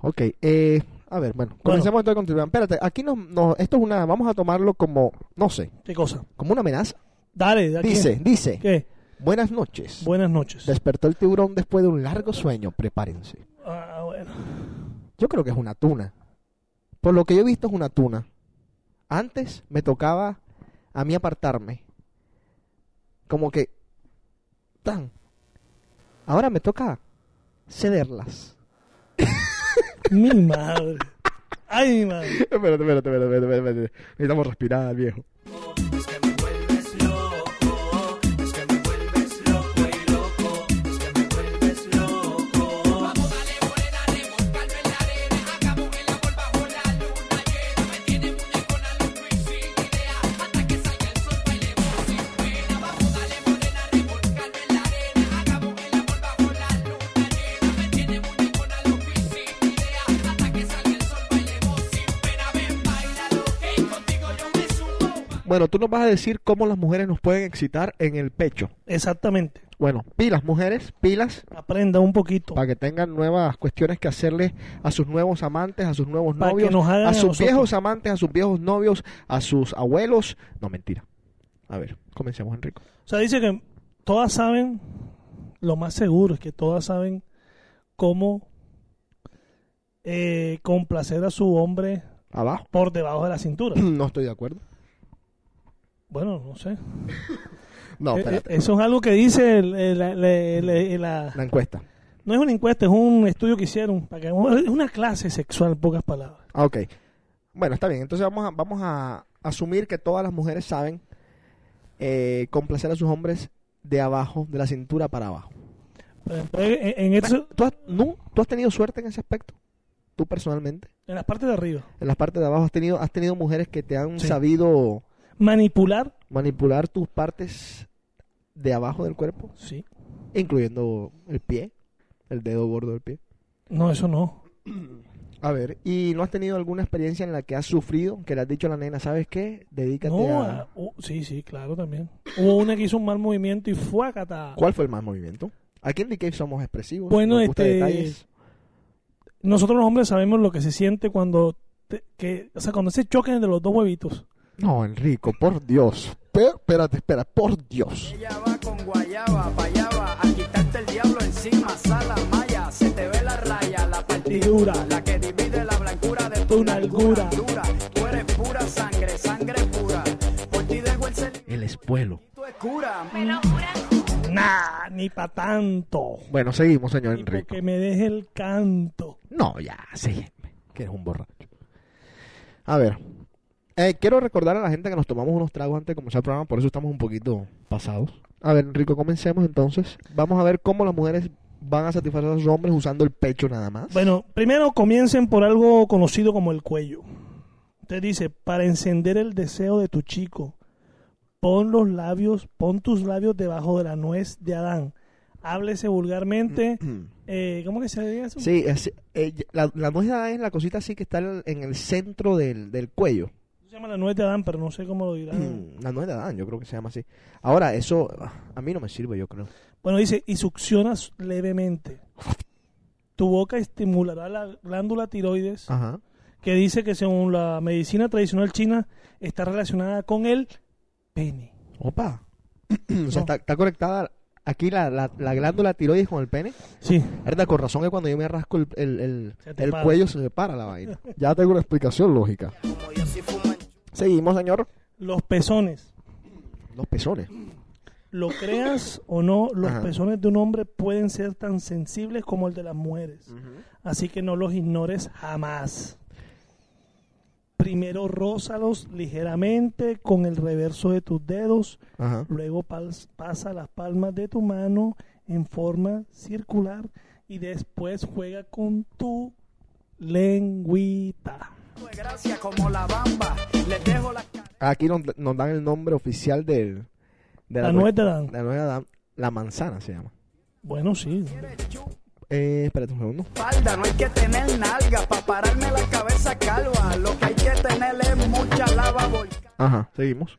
Ok, eh, a ver, bueno, comencemos entonces con Espérate, aquí no, no, esto es una, vamos a tomarlo como, no sé, ¿Qué cosa? como una amenaza. Dale, ¿a quién? Dice, dice, ¿Qué? Buenas noches. Buenas noches. Despertó el tiburón después de un largo sueño, prepárense. Ah, bueno. Yo creo que es una tuna. Por lo que yo he visto es una tuna. Antes me tocaba a mí apartarme. Como que... Tan. Ahora me toca cederlas. Mi madre. Ay, mi madre. espérate, espérate, espérate, espérate, espérate. Necesitamos respirar, viejo. Bueno, tú nos vas a decir cómo las mujeres nos pueden excitar en el pecho. Exactamente. Bueno, pilas, mujeres, pilas, Aprenda un poquito. para que tengan nuevas cuestiones que hacerle a sus nuevos amantes, a sus nuevos Para novios, nos hagan a a sus nosotros. viejos amantes, a sus viejos novios, a sus abuelos. No, mentira. A ver, comencemos, Enrico. O sea, dice que todas saben, lo más seguro es que todas saben cómo eh, complacer a su hombre Abajo. por debajo de la cintura. No estoy de acuerdo. Bueno, no sé. No, Eh, espérate. eh, eso es algo que dice la- la- la- la- La encuesta. No es una encuesta, es un estudio que hicieron. Para que, es una clase sexual, en pocas palabras. Ah, ok. Bueno, está bien. Entonces vamos a, vamos a asumir que todas las mujeres saben eh, complacer a sus hombres de abajo, de la cintura para abajo. Pero entonces, en, en eso, ¿Tú has, no, ¿Tú has tenido suerte en ese aspecto? Tú personalmente. en las partes de arriba, En las partes de abajo has tenido, has tenido mujeres que te han Sí. sabido manipular, manipular tus partes de abajo del cuerpo, sí. incluyendo el pie, el dedo gordo del pie. No, eso no. A ver, ¿y no has tenido alguna experiencia en la que has sufrido, que le has dicho a la nena, ¿sabes qué? Dedícate No, a... ah, uh, sí, sí, claro, también. Hubo una que hizo un mal movimiento y fue a catar. ¿Cuál fue el más movimiento? Aquí en Cave somos expresivos. Bueno, nos este, detalles. Nosotros los hombres sabemos lo que se siente cuando, te- que, o sea, cuando se choquen de los dos huevitos. No, Enrico, por Dios. Pe- espérate, espera, por Dios. Ella va con guayaba, payaba, a quitarte el diablo encima, sala, maya, se te ve la raya, la partidura, la que divide la blancura de tu nalgura. Tú eres pura sangre, sangre pura, por ti dejo el celito, El espuelo. tú es cura. Nah, ni pa' tanto. Bueno, seguimos, señor Ni Enrico. porque me deje el canto. No, ya, sí, que eres un borracho. A ver, eh, quiero recordar a la gente que nos tomamos unos tragos antes de comenzar el programa, por eso estamos un poquito pasados. A ver, Enrico, comencemos entonces. Vamos a ver cómo las mujeres van a satisfacer a sus hombres usando el pecho nada más. Bueno, primero comiencen por algo conocido como el cuello. Usted dice, para encender el deseo de tu chico, pon los labios, pon tus labios debajo de la nuez de Adán. Háblese vulgarmente. eh, ¿Cómo que se dice eso? Sí, es, eh, la, la nuez de Adán es la cosita así que está en el centro del, del cuello. Llama la nuez de Adán, pero no sé cómo lo dirán. La nuez de Adán, yo creo que se llama así. Ahora, eso ah, a mí no me sirve, yo creo. Bueno, dice, y succionas levemente. Tu boca estimulará la glándula tiroides, Ajá. que dice que según la medicina tradicional china está relacionada con el pene. Opa. o sea, está, está conectada aquí la, la, la glándula tiroides con el pene. Sí, Verdad, con razón que cuando yo me rasco el, el, el- el cuello se me para la vaina. ya tengo una explicación lógica. Como yo sí fumo en Seguimos, señor. los pezones. Los pezones. Lo creas o no, los Ajá. pezones de un hombre pueden ser tan sensibles como el de las mujeres. Así que no los ignores jamás. Primero rózalos ligeramente con el reverso de tus dedos, Ajá. luego pas- pasa las palmas de tu mano en forma circular y después juega con tu lengüita. Aquí nos, nos dan el nombre oficial del, de La nuez de Adán. La nuez de Adán. La manzana se llama. Bueno, sí. Eh, espérate un segundo. Espalda, no hay que tener nalga para pararme la cabeza calva. Lo que hay que tener es mucha lava volcán. Ajá, seguimos.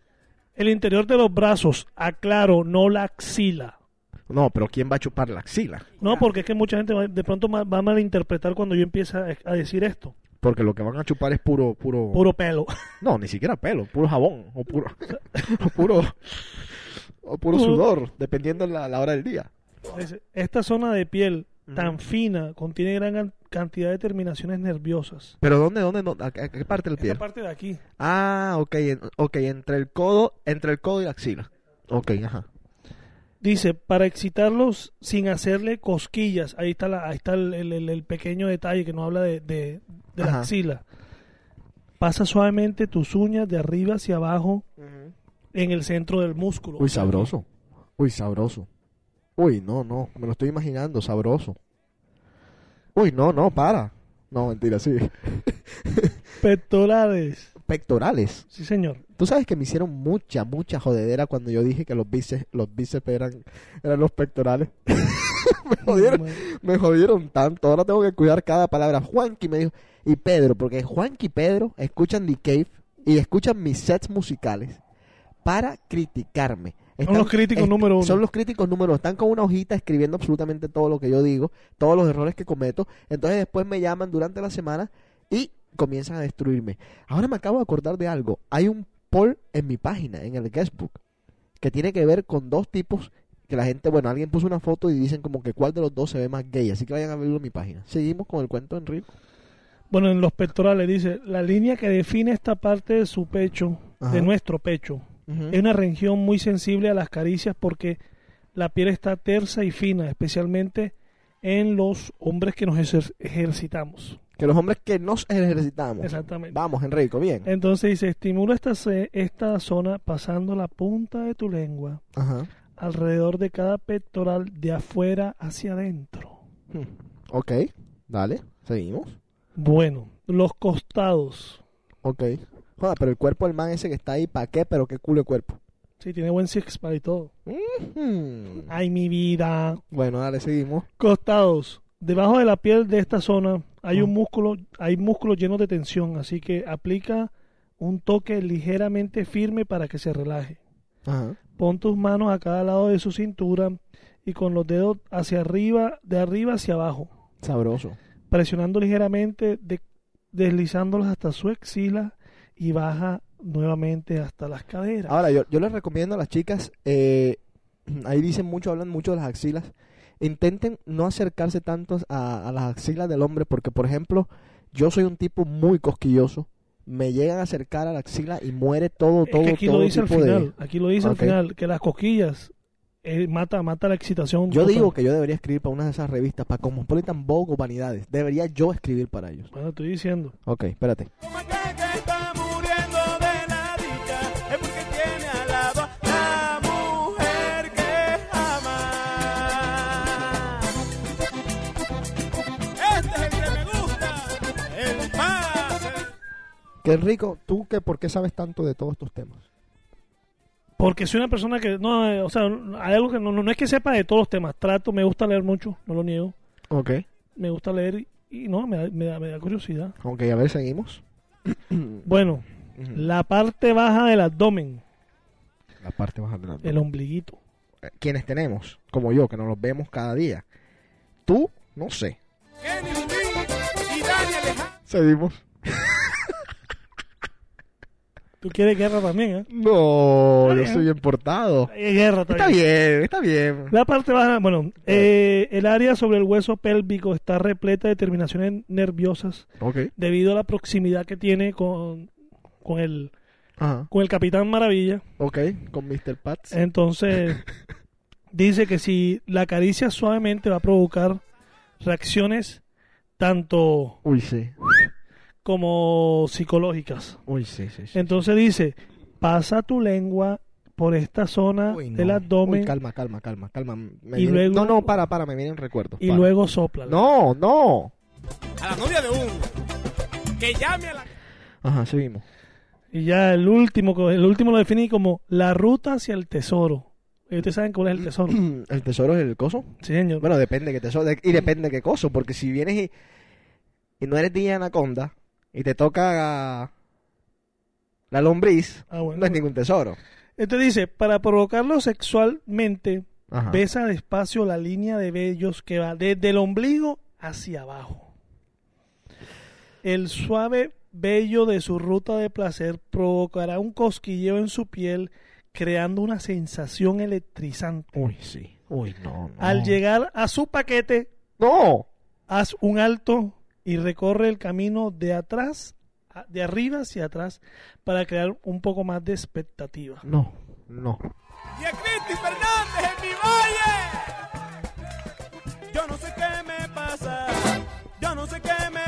El interior de los brazos, aclaro, no la axila. No, pero ¿quién va a chupar la axila? No, porque es que mucha gente va- de pronto ma- va a malinterpretar cuando yo empiece a, a decir esto. Porque lo que van a chupar es puro, puro, Puro pelo. no, ni siquiera pelo, puro jabón o puro, o puro, o puro sudor, dependiendo la, la hora del día. Esta zona de piel tan fina contiene gran can- cantidad de terminaciones nerviosas. Pero dónde, dónde? ¿A, a qué parte del pie? Esta parte de aquí. Ah, ok, en- ok, entre el codo, entre el codo y la axila. Ok, ajá. Dice, para excitarlos sin hacerle cosquillas. Ahí está, la, ahí está el, el- el- el pequeño detalle que nos habla de, de, de la axila. Pasa suavemente tus uñas de arriba hacia abajo en el centro del músculo. Uy, sabroso. Uy, sabroso. Uy, no, no, me lo estoy imaginando, sabroso. Uy, no, no, para. No, mentira, sí. Pectorales. Pectorales. Sí, señor. Tú sabes que me hicieron mucha, mucha jodedera cuando yo dije que los bíceps, los bíceps eran, eran los pectorales. me jodieron, me jodieron tanto. Ahora tengo que cuidar cada palabra. Juanqui me dijo, y Pedro, porque Juanqui y Pedro escuchan The Cave y escuchan mis sets musicales para criticarme. Son los críticos número uno. Son los críticos número uno. Están con una hojita escribiendo absolutamente todo lo que yo digo, todos los errores que cometo. Entonces después me llaman durante la semana y comienzan a destruirme. Ahora me acabo de acordar de algo. Hay un poll en mi página, en el guestbook, que tiene que ver con dos tipos que la gente, bueno, alguien puso una foto y dicen como que cuál de los dos se ve más gay. Así que vayan a verlo en mi página. Seguimos con el cuento de Enrico. Bueno, en los pectorales dice, la línea que define esta parte de su pecho, Ajá. de nuestro pecho, es una región muy sensible a las caricias porque la piel está tersa y fina, especialmente en los hombres que nos ejer- ejercitamos. Que los hombres que nos ejercitamos. Exactamente. Vamos, Enrico, bien. Entonces dice, estimula esta, esta zona pasando la punta de tu lengua Ajá. alrededor de cada pectoral de afuera hacia adentro. Hmm. Ok, dale, seguimos. Bueno, los costados. Ok. Joder, pero el cuerpo del man ese que está ahí, ¿para qué? Pero qué culo de cuerpo. Sí, tiene buen six-pack y todo. Hmm. Ay, mi vida. Bueno, dale, seguimos. Costados. Debajo de la piel de esta zona hay un músculo, hay músculos llenos de tensión, así que aplica un toque ligeramente firme para que se relaje. Ajá. Pon tus manos a cada lado de su cintura y con los dedos hacia arriba, de arriba hacia abajo, Sabroso. presionando ligeramente, de- deslizándolos hasta su axila y baja nuevamente hasta las caderas. Ahora, yo, yo les recomiendo a las chicas, eh, ahí dicen mucho, hablan mucho de las axilas. Intenten no acercarse tanto a, a las axilas del hombre, porque, por ejemplo, yo soy un tipo muy cosquilloso. Me llegan a acercar a la axila y muere todo, Es todo, que aquí todo lo dice al de- final, aquí lo dice Ok. al final, que las cosquillas eh, mata, mata la excitación. Yo total. digo que yo debería escribir para una de esas revistas, para Cosmopolitan Vogue o Vanidades. Debería yo escribir para ellos. Bueno, estoy diciendo. Ok, espérate. Qué rico, tú que por qué sabes tanto de todos estos temas. Porque soy una persona que, no, eh, o sea, hay algo que no, no, no es que sepa de todos los temas. Trato, me gusta leer mucho, no lo niego. Ok. Me gusta leer y, y no, me da, me, da, me da curiosidad. Ok, a ver, seguimos. Bueno, la parte baja del abdomen, La parte más adelante. el ombliguito. Quienes tenemos, como yo, que nos los vemos cada día. Tú, no sé. Seguimos. Tú quieres guerra también, ¿eh? No, yo bien. soy bien portado. Hay guerra Está también. bien, está bien. La parte baja, bueno, eh, el área sobre el hueso pélvico está repleta de terminaciones nerviosas Ok. debido a la proximidad que tiene con, con, el, Ajá. con el Capitán Maravilla. Ok, con Mr. Pats. Entonces, dice que si la caricia suavemente va a provocar reacciones tanto Uy, sí. Como psicológicas. Uy, sí, sí. sí. Entonces dice, pasa tu lengua por esta zona Uy, no. del abdomen Uy, calma, calma, calma, calma. Me Y viene- luego- No, no, para, para, me vienen recuerdos. y para. luego sopla. No, no. A la novia de uno. Que llame a la. Ajá, seguimos. Y ya el último, el último lo definí como la ruta hacia el tesoro. ¿Y ustedes saben cuál es el tesoro? ¿El tesoro es el coso? Sí, señor. Bueno, depende de qué tesoro. de- y depende de qué coso. Porque si vienes y, y no eres de anaconda y te toca la lombriz, Ah, bueno. no es ningún tesoro. Entonces dice, para provocarlo sexualmente, Ajá. besa despacio la línea de vellos que va desde el ombligo hacia abajo. El suave vello de su ruta de placer provocará un cosquilleo en su piel, creando una sensación electrizante. Uy, sí. Uy, no, no. Al llegar a su paquete, ¡No! haz un alto y recorre el camino de atrás, de arriba hacia atrás, para crear un poco más de expectativa. No, no. Y a Cristi Fernández, mi valle. Yo no sé qué me pasa. Yo no sé qué me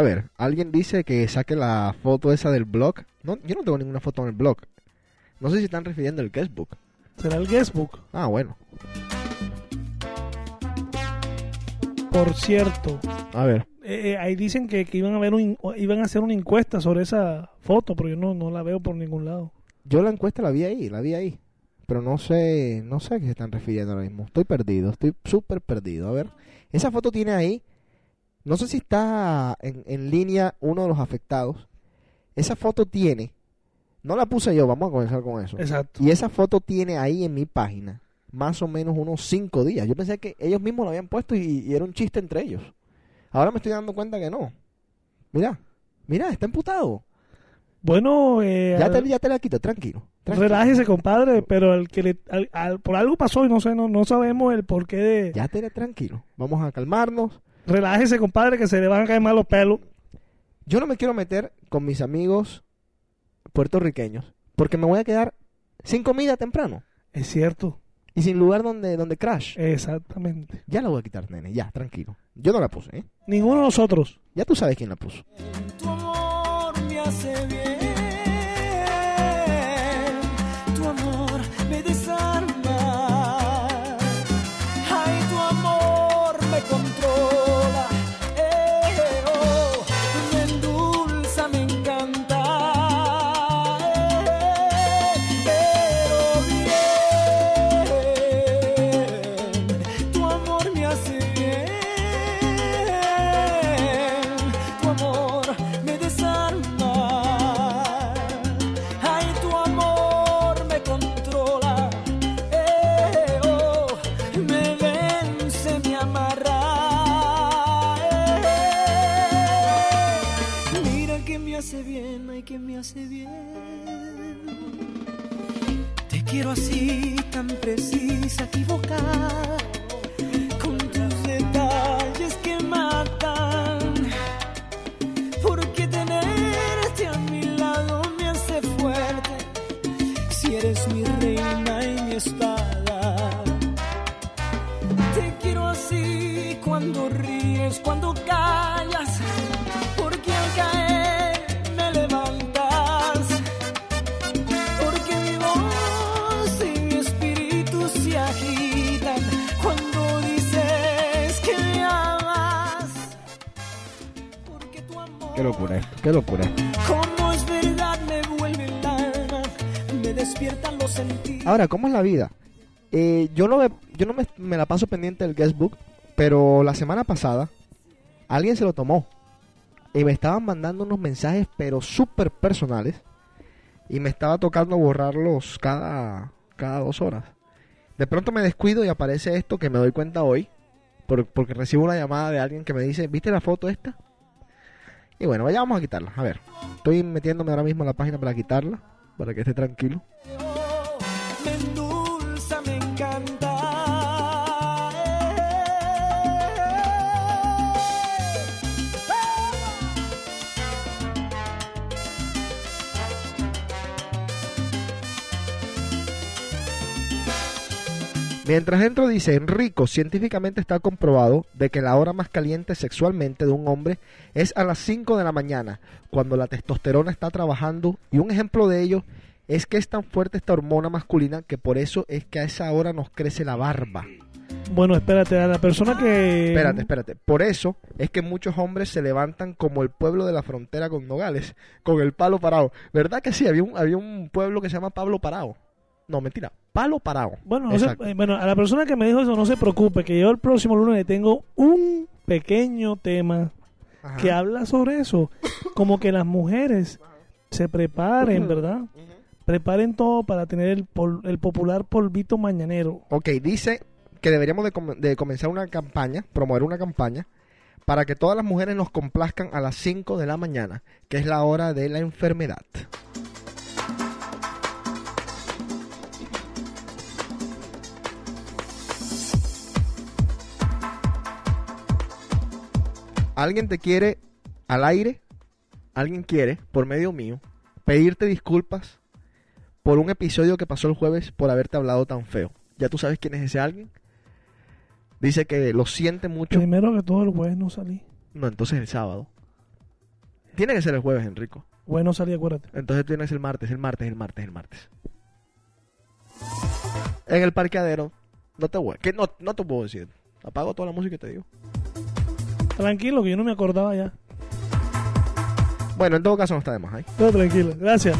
A ver, alguien dice que saque la foto esa del blog. No, yo no tengo ninguna foto en el blog. No sé si están refiriendo al guestbook. Será el guestbook. Ah, bueno. Por cierto, A ver. eh, eh, ahí dicen que, que iban a ver un, iban a hacer una encuesta sobre esa foto, pero yo no, no la veo por ningún lado. Yo la encuesta la vi ahí, la vi ahí. Pero no sé, no sé a qué se están refiriendo ahora mismo. Estoy perdido, estoy súper perdido. A ver, esa foto tiene ahí, no sé si está en, en línea uno de los afectados. Esa foto tiene, no la puse yo, vamos a comenzar con eso. Exacto. Y esa foto tiene ahí en mi página más o menos unos cinco días. Yo pensé que ellos mismos la habían puesto y, y era un chiste entre ellos. Ahora me estoy dando cuenta que no. Mira, mira, está emputado. Bueno, eh, Ya al- te, ya te la quito, tranquilo. tranquilo. relájese, compadre, pero el que le, al- al- por algo pasó y no sé, no, no sabemos el porqué de... Ya te tranquilo. Vamos a calmarnos. Relájese, compadre, que se le van a caer mal los pelos. Yo no me quiero meter con mis amigos puertorriqueños porque me voy a quedar sin comida temprano Es cierto. y sin lugar donde, donde crash. Exactamente. Ya la voy a quitar, nene, ya, tranquilo. Yo no la puse, ¿eh? Ninguno de nosotros. Ya tú sabes quién la puso. Tu amor me hace bien, tan precisa, equivocada, Qué locura esto, qué locura esto. como es verdad, me vuelve despiertan los sentidos. Ahora, ¿cómo es la vida? Eh, yo no, me, yo no me, me la paso pendiente del guestbook, pero la semana pasada alguien se lo tomó y me estaban mandando unos mensajes, pero súper personales, y me estaba tocando borrarlos cada, cada dos horas. De pronto me descuido y aparece esto que me doy cuenta hoy, por- porque recibo una llamada de alguien que me dice, ¿viste la foto esta? Y bueno, vaya, vamos a quitarla. A ver, estoy metiéndome ahora mismo en la página para quitarla, para que esté tranquilo. Mientras entro dice, Enrico, científicamente está comprobado de que la hora más caliente sexualmente de un hombre es a las 5 de la mañana, cuando la testosterona está trabajando, y un ejemplo de ello es que es tan fuerte esta hormona masculina que por eso es que a esa hora nos crece la barba. Bueno, espérate, a la persona que... Espérate, espérate. Por eso es que muchos hombres se levantan como el pueblo de la frontera con Nogales, con el palo parado. ¿Verdad que sí? Había un, había un pueblo que se llama Pablo Parado. No, mentira, Palo Parado. Bueno, no se- eh, bueno, a la persona que me dijo eso, no se preocupe, que yo el próximo lunes le tengo un pequeño tema Ajá. que habla sobre eso. Como que las mujeres se preparen, ¿verdad? Preparen todo para tener el, pol- el popular polvito mañanero. Ok, dice que deberíamos de, com- de comenzar una campaña, promover una campaña para que todas las mujeres nos complazcan a las 5 de la mañana, que es la hora de la enfermedad. Alguien te quiere al aire, alguien quiere, por medio mío, pedirte disculpas por un episodio que pasó el jueves por haberte hablado tan feo. ¿Ya tú sabes quién es ese alguien? Dice que lo siente mucho. Primero que todo, el jueves no salí. No, entonces el sábado. Tiene que ser el jueves, Enrico. Jueves no salí, acuérdate. Entonces tiene que ser el martes, el martes, el martes, el martes. En el parqueadero. No te voy. Que no, no te puedo decir. Apago toda la música y te digo. Tranquilo, que yo no me acordaba ya. Bueno, en todo caso no está de más ahí. Todo tranquilo. Gracias.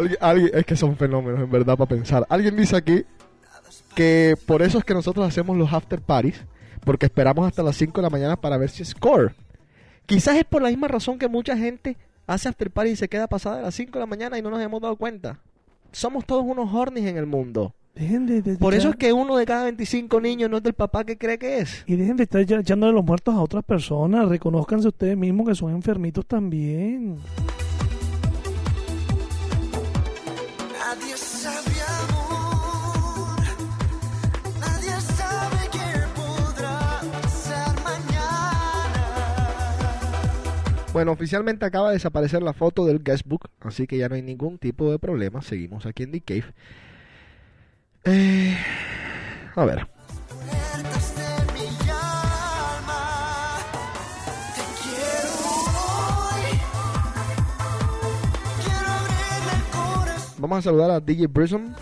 Alguien, alguien- es que son fenómenos, en verdad, para pensar. Alguien dice aquí que por eso es que nosotros hacemos los after parties, porque esperamos hasta las 5 de la mañana para ver si score. Quizás es por la misma razón que mucha gente hace after party y se queda pasada de las 5 de la mañana y no nos hemos dado cuenta. Somos todos unos hornies en el mundo. Dejen de, de- Por eso es que uno de cada 25 niños no es del papá que cree que es. Y dejen de estar echándole los muertos a otras personas. Reconózcanse ustedes mismos que son enfermitos también. Bueno, oficialmente acaba de desaparecer la foto del guestbook, así que ya no hay ningún tipo de problema. Seguimos aquí en The Cave. Eh, a ver. Vamos a saludar a DJ Brisson.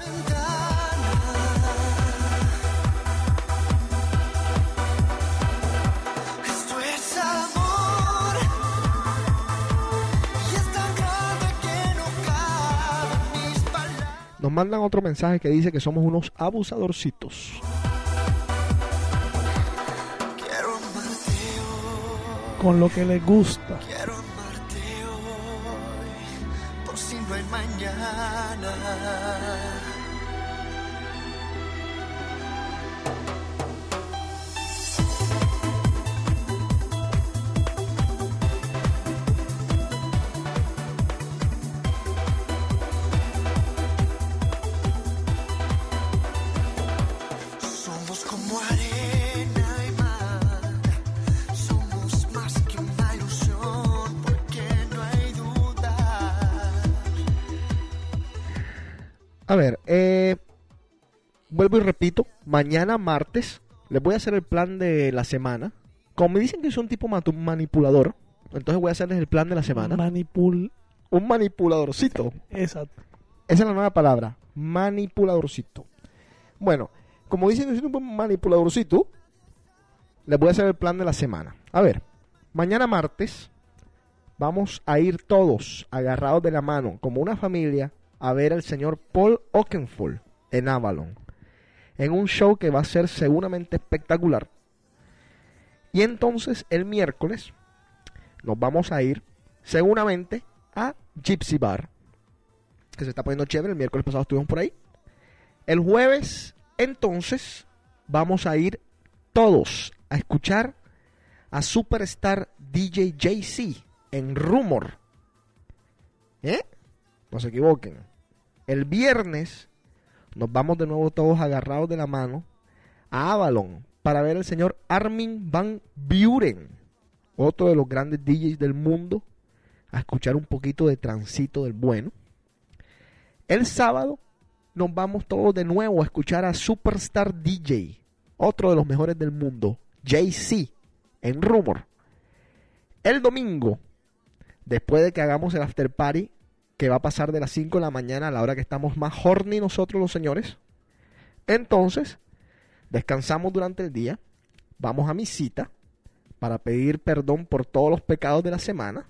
Nos mandan otro mensaje que dice que somos unos abusadorcitos. Con lo que les gusta. A ver, eh, vuelvo y repito. Mañana martes les voy a hacer el plan de la semana. Como me dicen que soy un tipo manipulador, entonces voy a hacerles el plan de la semana. Manipul. un manipuladorcito. Exacto. Esa es la nueva palabra. Manipuladorcito. Bueno, como dicen que soy un manipuladorcito, les voy a hacer el plan de la semana. A ver, mañana martes vamos a ir todos agarrados de la mano, como una familia, a ver al señor Paul Oakenfold en Avalon. En un show que va a ser seguramente espectacular. Y entonces el miércoles nos vamos a ir seguramente a Gypsy Bar que se está poniendo chévere. El miércoles pasado estuvimos por ahí. El jueves, entonces, vamos a ir todos a escuchar a Superstar DJ JC en Rumor. ¿Eh? No se equivoquen. El viernes nos vamos de nuevo todos agarrados de la mano a Avalon para ver al señor Armin Van Buren, otro de los grandes DJs del mundo, a escuchar un poquito de transito del bueno. El sábado nos vamos todos de nuevo a escuchar a Superstar DJ, otro de los mejores del mundo, JC, en Rumor. El domingo, después de que hagamos el after party, que va a pasar de las 5 de la mañana a la hora que estamos más horny nosotros los señores, entonces descansamos durante el día, vamos a mi cita para pedir perdón por todos los pecados de la semana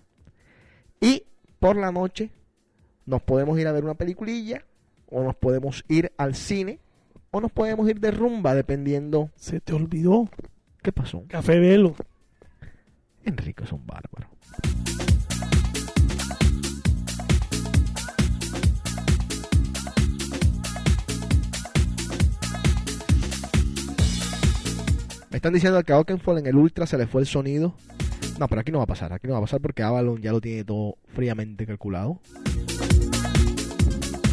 y por la noche nos podemos ir a ver una peliculilla, o nos podemos ir al cine, o nos podemos ir de rumba, dependiendo. Se te olvidó. ¿Qué pasó? Café Velo. Enrique es un bárbaro. Me están diciendo que a Oakenfold en el Ultra se le fue el sonido. No, pero aquí no va a pasar. Aquí no va a pasar porque Avalon ya lo tiene todo fríamente calculado.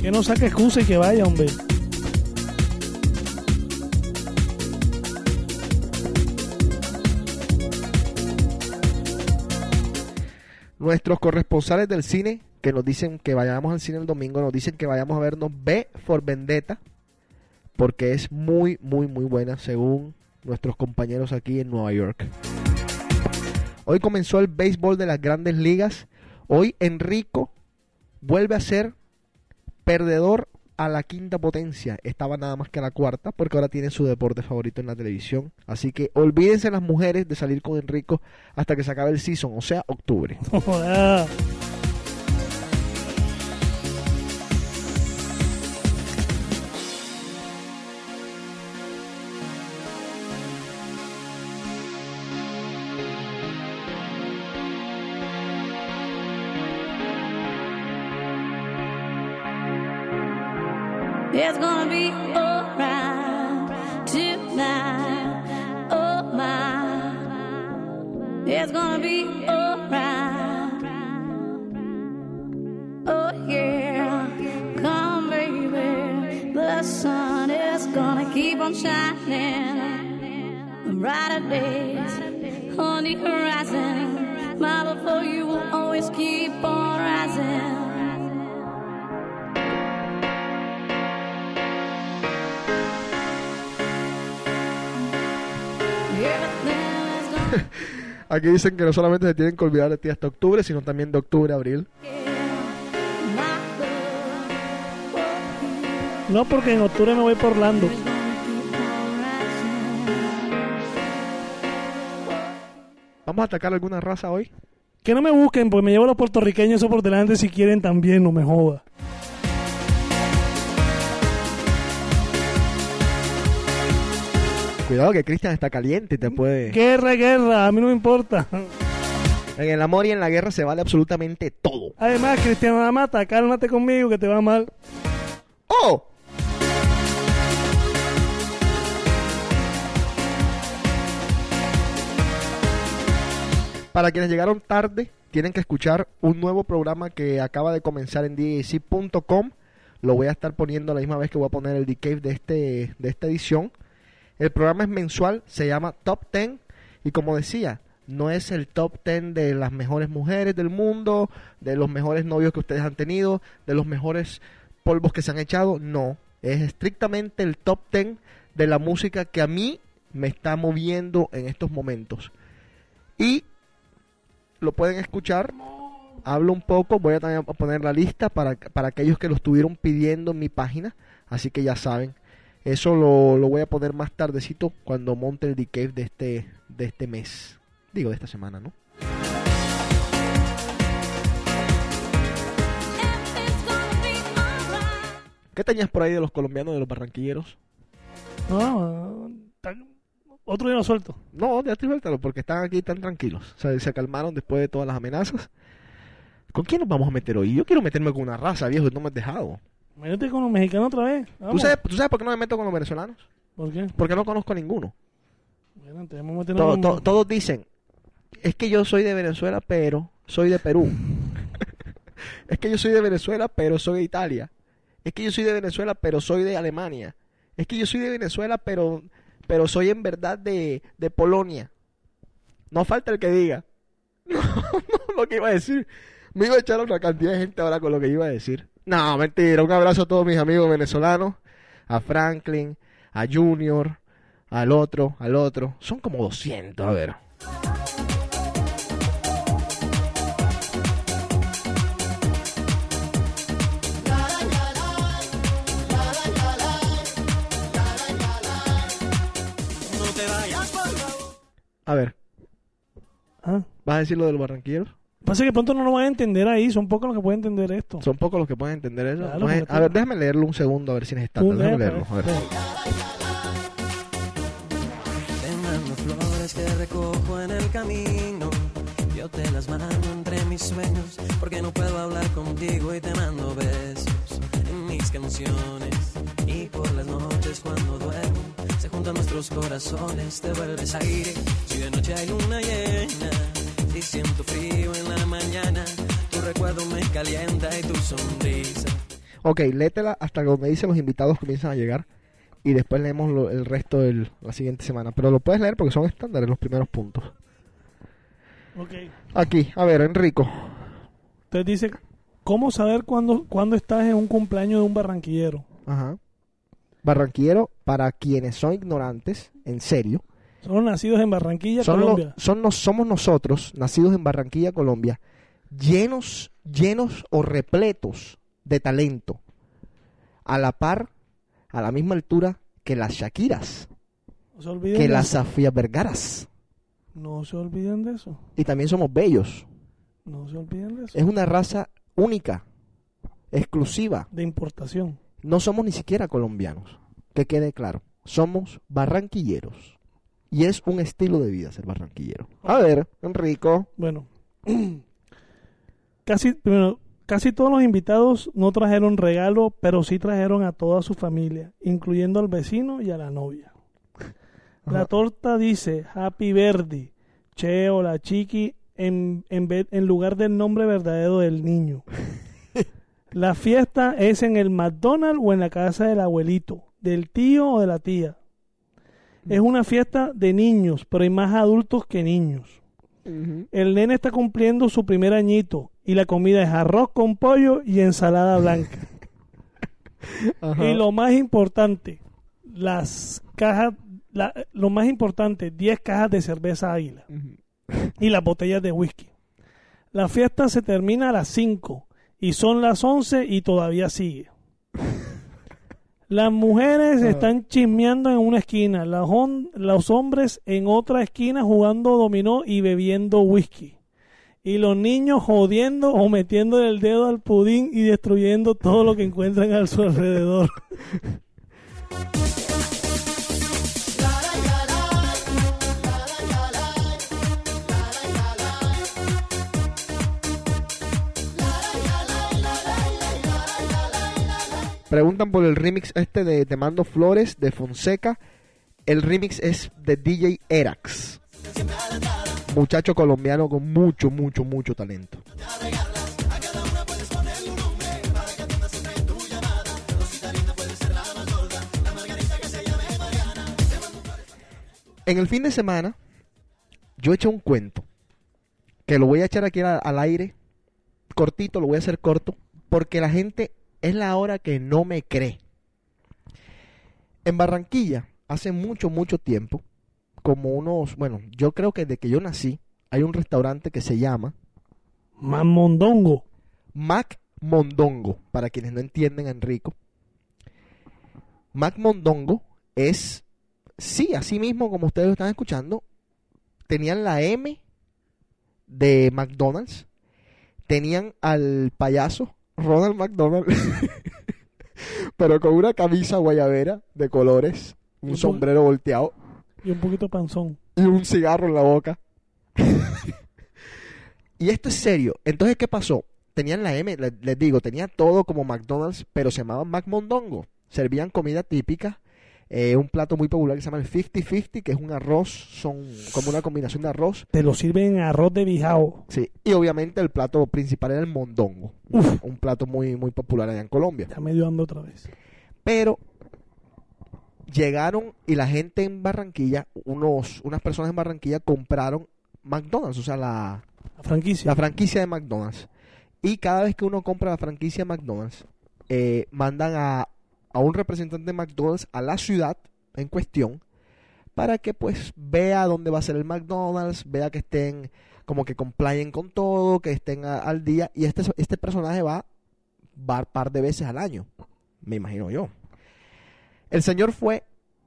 Que no saque excusa y que vaya, hombre. Nuestros corresponsales del cine que nos dicen que vayamos al cine el domingo, nos dicen que vayamos a vernos B for Vendetta, porque es muy, muy, muy buena según nuestros compañeros aquí en Nueva York. Hoy comenzó el béisbol de las grandes ligas. Hoy Enrico vuelve a ser perdedor a la quinta potencia. Estaba nada más que a la cuarta, porque ahora tiene su deporte favorito en la televisión. Así que olvídense las mujeres de salir con Enrico hasta que se acabe el season, o sea, octubre. be. Oh yeah, come baby, the sun is gonna keep on shining. Brighter days on the horizon. My love for you will always keep on Aquí dicen que no solamente se tienen que olvidar de ti hasta octubre, sino también de octubre a abril. No, porque en octubre me voy por Orlando. ¿Vamos a atacar alguna raza hoy? Que no me busquen, pues me llevo a los puertorriqueños eso por delante si quieren también, no me joda. Cuidado que Cristian está caliente y te puede... Guerra, guerra, a mí no me importa. En el amor y en la guerra se vale absolutamente todo. Además, Cristiano la mata, cálmate conmigo que te va mal. ¡Oh! Para quienes llegaron tarde, tienen que escuchar un nuevo programa que acaba de comenzar en djc.com. Lo voy a estar poniendo a la misma vez que voy a poner el Decave de, este, de esta edición. El programa es mensual, se llama Top 10 y como decía, no es el top 10 de las mejores mujeres del mundo, de los mejores novios que ustedes han tenido, de los mejores polvos que se han echado, no, es estrictamente el top 10 de la música que a mí me está moviendo en estos momentos. Y lo pueden escuchar, hablo un poco, voy a también poner la lista para, para aquellos que lo estuvieron pidiendo en mi página, así que ya saben, eso lo, lo voy a poner más tardecito cuando monte el decave de este, de este mes. Digo, de esta semana, ¿no? ¿Qué tenías por ahí de los colombianos, de los barranquilleros? No, otro día lo suelto. No, ya suéltalo, porque están aquí tan tranquilos. O sea, se calmaron después de todas las amenazas. ¿Con quién nos vamos a meter hoy? Yo quiero meterme con una raza, viejo, y no me has dejado. Métete con los mexicanos otra vez. ¿Tú sabes, ¿Tú sabes por qué no me meto con los venezolanos? ¿Por qué? Porque no conozco a ninguno. Bueno, tenemos que meternos To- con- to- todos dicen, es que yo soy de Venezuela, pero soy de Perú. es que yo soy de Venezuela, pero soy de Italia. Es que yo soy de Venezuela, pero soy de Alemania. Es que yo soy de Venezuela, pero, pero soy en verdad de, de Polonia. No falta el que diga. No, no, lo que iba a decir. Me iba a echar una cantidad de gente ahora con lo que iba a decir. No, mentira. Un abrazo a todos mis amigos venezolanos. A Franklin, a Junior, al otro, al otro. Son como 200, a ver. A ver. Ah. ¿Vas a decir lo de los barranquilleros? Pasa que pronto no lo van a entender ahí, son pocos los que pueden entender esto. Son pocos los que pueden entender eso. Claro, No es- a ver, déjame leerlo un segundo, a ver si es estándar. Déjame lee, leerlo. A ver. Te mando flores que recojo en el camino. Yo te las mando entre mis sueños. Porque no puedo hablar contigo y te mando besos en mis canciones. Y por las noches cuando duermo, se juntan nuestros corazones. Te vuelves aire. Si de noche hay luna llena. Si siento frío en la mañana. Tu recuerdo me calienta y tu sonrisa. Ok, léetela hasta donde dice los invitados comienzan a llegar. Y después leemos lo- el resto de la siguiente semana. Pero lo puedes leer porque son estándares los primeros puntos. Ok. Aquí, a ver, Enrico. Entonces dice, ¿cómo saber cuándo, cuándo estás en un cumpleaños de un barranquillero? Ajá. Barranquillero, para quienes son ignorantes, en serio, Son los nacidos en Barranquilla, son Colombia. son nos, somos nosotros, nacidos en Barranquilla, Colombia, llenos, llenos o repletos de talento, a la par, a la misma altura que las Shakiras, No se olviden que las eso. Safía Vergaras. No se olviden de eso. Y también somos bellos. No se olviden de eso. Es una raza única, exclusiva. De importación. No somos ni siquiera colombianos. Que quede claro. Somos barranquilleros. Y es un estilo de vida ser barranquillero. A ver, Enrico. Bueno, casi, primero, casi todos los invitados no trajeron regalo, pero sí trajeron a toda su familia, incluyendo al vecino y a la novia. La Ajá. torta dice Happy Verdi, Cheo, la chiqui, en, en, vez- en lugar del nombre verdadero del niño. La fiesta es en el McDonald's o en la casa del abuelito, del tío o de la tía. Es una fiesta de niños, pero hay más adultos que niños. El nene está cumpliendo su primer añito y la comida es arroz con pollo y ensalada blanca. Y lo más importante, las cajas, la- lo más importante, 10 cajas de cerveza águila y las botellas de whisky. La fiesta se termina a las 5 y son las 11 y todavía sigue. Las mujeres están chismeando en una esquina, las hon- los hombres en otra esquina jugando dominó y bebiendo whisky. Y los niños jodiendo o metiendo el dedo al pudín y destruyendo todo lo que encuentran a su alrededor. Preguntan por el remix este de Te Mando Flores de Fonseca. El remix es de DJ Erax. Muchacho colombiano con mucho, mucho, mucho talento. En el fin de semana, yo eché un cuento que lo voy a echar aquí al aire, cortito, lo voy a hacer corto, porque la gente es la hora que no me cree. En Barranquilla, hace mucho, mucho tiempo, como unos, bueno, yo creo que desde que yo nací, hay un restaurante que se llama Mamondongo. Mac Mondongo, para quienes no entienden, Enrico. Mac Mondongo es, sí, así mismo como ustedes lo están escuchando, tenían la M de McDonald's, tenían al payaso Ronald McDonald, pero con una camisa guayabera de colores, un sombrero volteado Y un poquito panzón. y un cigarro en la boca. y esto es serio. Entonces, ¿qué pasó? Tenían la M, le- les, digo, tenía todo como McDonald's, pero se llamaban McMondongo. Servían comida típica, eh, un plato muy popular que se llama el 50-50, que es un arroz, son como una combinación de arroz. Te lo sirven en arroz de bijao. Sí, y obviamente el plato principal era el mondongo, un plato muy, muy popular allá en Colombia. Ya me dio hambre otra vez. Pero llegaron y la gente en Barranquilla, unos, unas personas en Barranquilla compraron McDonald's, o sea, la, La franquicia. la franquicia de McDonald's. Y cada vez que uno compra la franquicia de McDonald's, eh, mandan a, a un representante de McDonald's a la ciudad en cuestión para que pues vea dónde va a ser el McDonald's, vea que estén como que complyen con todo, que estén al día. Y este, este personaje va, va par de veces al año, me imagino yo. El señor fue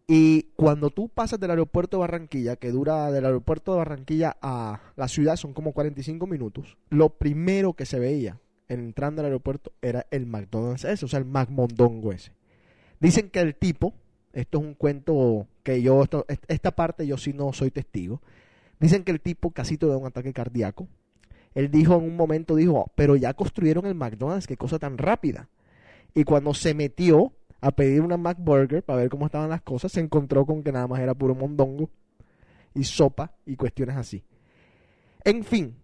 Y cuando tú pasas del aeropuerto de Barranquilla, que dura del aeropuerto de Barranquilla a la ciudad son como 45 minutos, lo primero que se veía entrando al aeropuerto era el McDonald's ese, o sea, el McMondongo ese. Dicen que el tipo, esto es un cuento que yo, esto- est- esta parte yo sí no soy testigo, dicen que el tipo casi tuvo un ataque cardíaco. Él dijo en un momento, dijo, pero ya construyeron el McDonald's, qué cosa tan rápida. Y cuando se metió a pedir una McBurger para ver cómo estaban las cosas, se encontró con que nada más era puro mondongo y sopa y cuestiones así. En fin,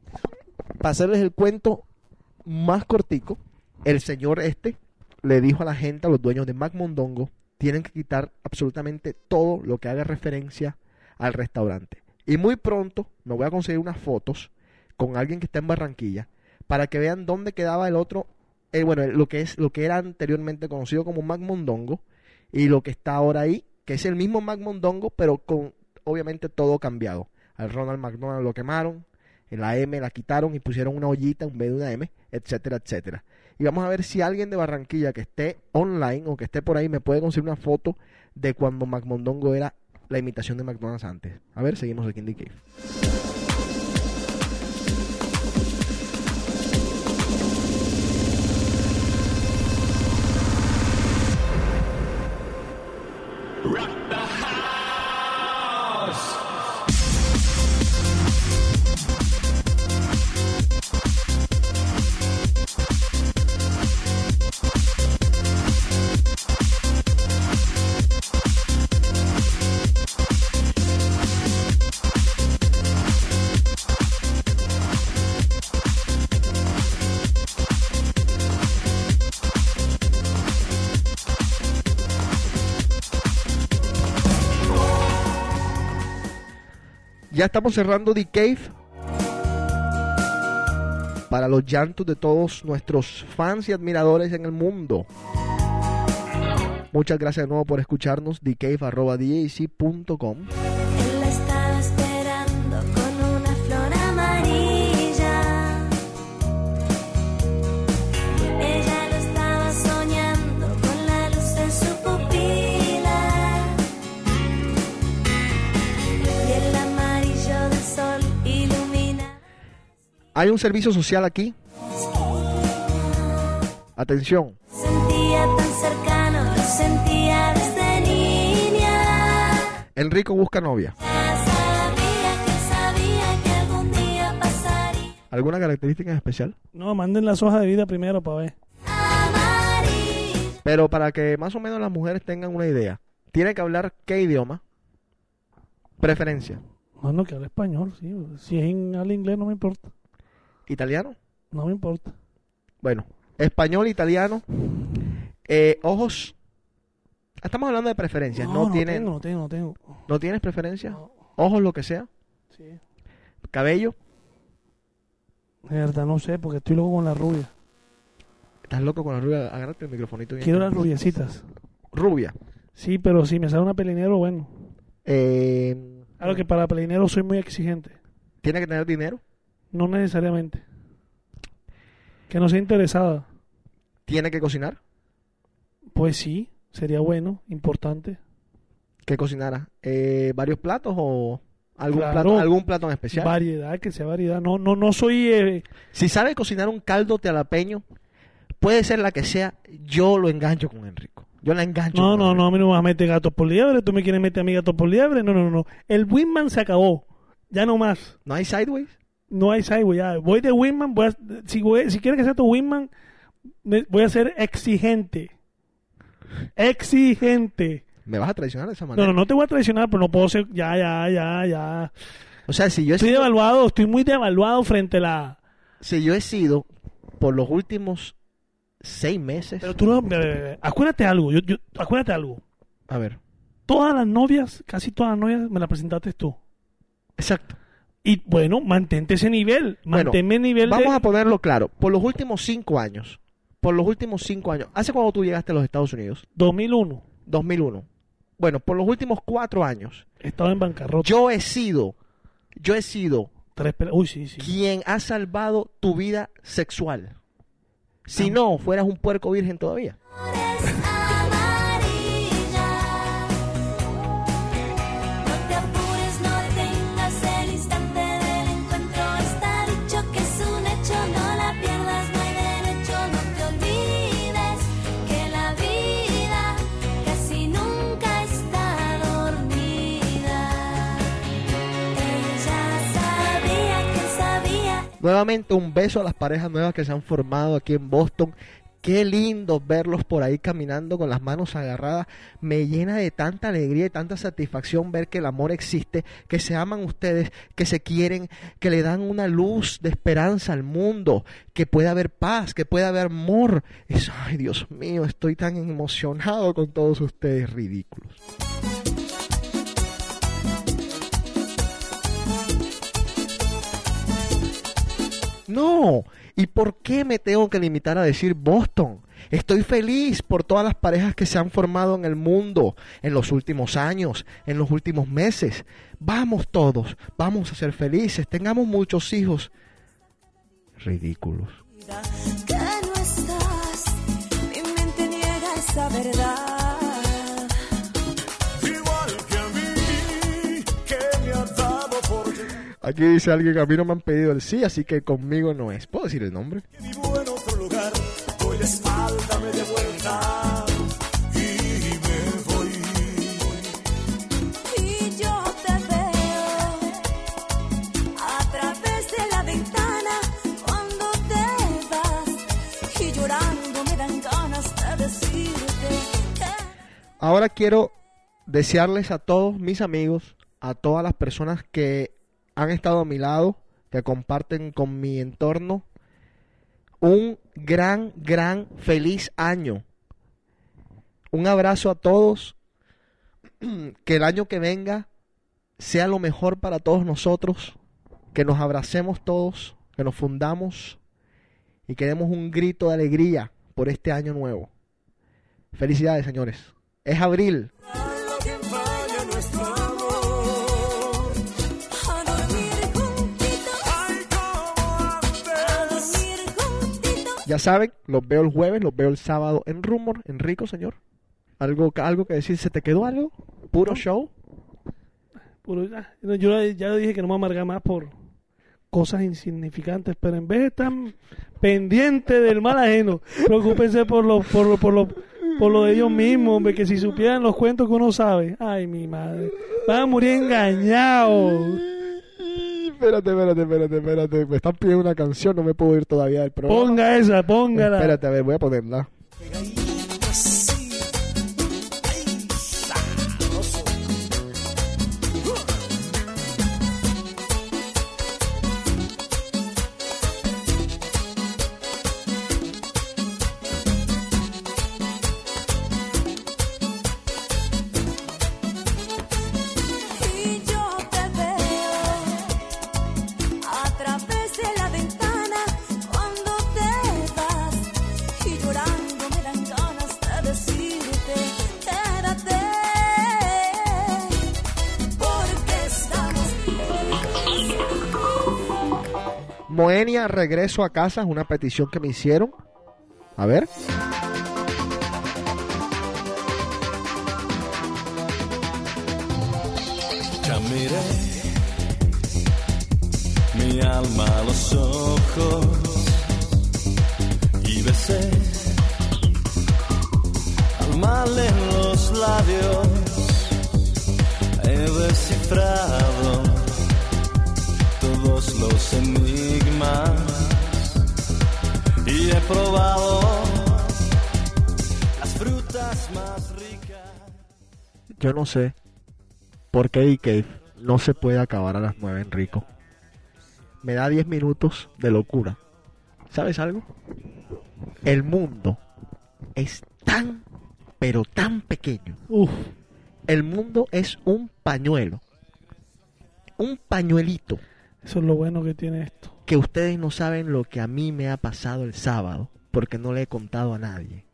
para hacerles el cuento más cortico, el señor este le dijo a la gente, a los dueños de McMondongo, tienen que quitar absolutamente todo lo que haga referencia al restaurante. Y muy pronto me voy a conseguir unas fotos con alguien que está en Barranquilla para que vean dónde quedaba el otro, eh, bueno, lo que es lo que era anteriormente conocido como McMondongo y lo que está ahora ahí, que es el mismo McMondongo, pero con obviamente todo cambiado. Al Ronald McDonald lo quemaron, la M la quitaron y pusieron una ollita en vez de una M, etcétera, etcétera. Y vamos a ver si alguien de Barranquilla que esté online o que esté por ahí me puede conseguir una foto de cuando McMondongo era la imitación de McDonald's antes. A ver, seguimos aquí en The. Estamos cerrando The Cave. Para los llantos de todos nuestros fans y admiradores en el mundo. Muchas gracias de nuevo por escucharnos. TheCave.com. Hay un servicio social aquí. Atención. Sentía tan cercano, lo sentía desde niña. Enrico busca novia. ¿Alguna característica en especial? No, manden las hojas de vida primero para ver. Pero para que más o menos las mujeres tengan una idea, tiene que hablar qué idioma. Preferencia. Bueno, que habla español, sí. Si es en habla inglés no me importa. ¿Italiano? No me importa. Bueno, español, italiano. Eh, ojos. Estamos hablando de preferencias. No, no tiene, tengo, no tengo, no tengo. ¿No tienes preferencia? Ojos, lo que sea. Sí. Cabello. De verdad, no sé, porque estoy loco con la rubia. ¿Estás loco con la rubia? Agárrate el microfonito. bien. Quiero las rubiecitas. Rubia. Sí, pero si me sale una pelinero, bueno. Eh, Claro que para pelinero soy muy exigente. ¿Tiene que tener dinero? No necesariamente. Que no sea interesada. ¿Tiene que cocinar? Pues sí, sería bueno, importante. ¿Qué cocinara? Eh, ¿Varios platos o algún, Claro. plato, algún plato en especial? Variedad, que sea variedad. No, no, no soy. eh, Si sabe cocinar un caldo tealapeño, puede ser la que sea, yo lo engancho con Enrico. Yo la engancho. no, con no, Enrico. no, a mí no me vas a meter gatos por liebre. Tú me quieres meter a mí gatos por liebre. No, no, no, no. El Winman se acabó. Ya no más. ¿No hay sideways? No hay sideway. Ya. Voy de Winman. Voy a- si, voy- si quieres que sea tu Winman, me- voy a ser exigente. Exigente. ¿Me vas a traicionar de esa No, manera? no, no te voy a traicionar, pero no puedo ser. Ya, ya, ya, ya. O sea, si yo he Estoy sido, devaluado, estoy muy devaluado frente a la. si yo he sido por los últimos seis meses. Pero tú no. Acuérdate algo. Yo, yo- acuérdate algo. A ver. Todas las novias, casi todas las novias, me las presentaste tú. Exacto. Y bueno, mantente ese nivel. Bueno, Manténme el nivel Vamos de. a ponerlo claro. Por los últimos cinco años. Por los últimos cinco años. ¿Hace cuando tú llegaste a los Estados Unidos? 2001. 2001. Bueno, por los últimos cuatro años. He estado en bancarrota. Yo he sido. Yo he sido Tres Uy, sí, sí. quien ha salvado tu vida sexual. Si no, fueras un puerco virgen todavía. Nuevamente un beso a las parejas nuevas que se han formado aquí en Boston. Qué lindo verlos por ahí caminando con las manos agarradas. Me llena de tanta alegría y tanta satisfacción ver que el amor existe, que se aman ustedes, que se quieren, que le dan una luz de esperanza al mundo, que puede haber paz, que puede haber amor. Ay, Dios mío, estoy tan emocionado con todos ustedes ridículos. No, ¿y por qué me tengo que limitar a decir Boston? Estoy feliz por todas las parejas que se han formado en el mundo en los últimos años, en los últimos meses. Vamos todos, vamos a ser felices, tengamos muchos hijos. Ridículos. que no estás. Mi mente niega esa verdad. Aquí dice alguien que a mí no me han pedido el sí, así que conmigo no es. ¿Puedo decir el nombre? vivo en otro lugar. Doy la espalda media vuelta y me voy. Y yo te veo a través de la ventana cuando te vas. Y llorando me dan ganas de decirte que. Ahora quiero desearles a todos mis amigos, a todas las personas que han estado a mi lado, que comparten con mi entorno, un gran, gran, feliz año. Un abrazo a todos. Que el año que venga sea lo mejor para todos nosotros. Que nos abracemos todos, que nos fundamos y que demos un grito de alegría por este año nuevo. Felicidades, señores. Es abril. Ya saben, los veo el jueves, los veo el sábado en Rumor, en Rico, señor. ¿Algo, algo que decir? ¿Se te quedó algo? ¿Puro show? Puro- no, yo ya dije que no me amarga más por cosas insignificantes, pero en vez de estar pendiente del mal ajeno, preocúpense por lo, por lo, por lo, por lo de ellos mismos, hombre, que si supieran los cuentos que uno sabe, ay mi madre, van a morir engañados. Espérate, espérate, espérate, espérate. Me están pidiendo una canción, no me puedo ir todavía del programa. Ponga esa, póngala. Espérate, a ver, voy a ponerla. Regreso a casa, es una petición que me hicieron. A ver. Mi alma a los ojos y besé al mal en los labios. He Yo no sé por qué D-Cave no se puede acabar a las 9 en Rico. Me da 10 minutos de locura. ¿Sabes algo? El mundo es tan, pero tan pequeño. Uf, El mundo es un pañuelo. Un pañuelito eso es lo bueno que tiene esto. que ustedes no saben lo que a mí me ha pasado el sábado porque no le he contado a nadie.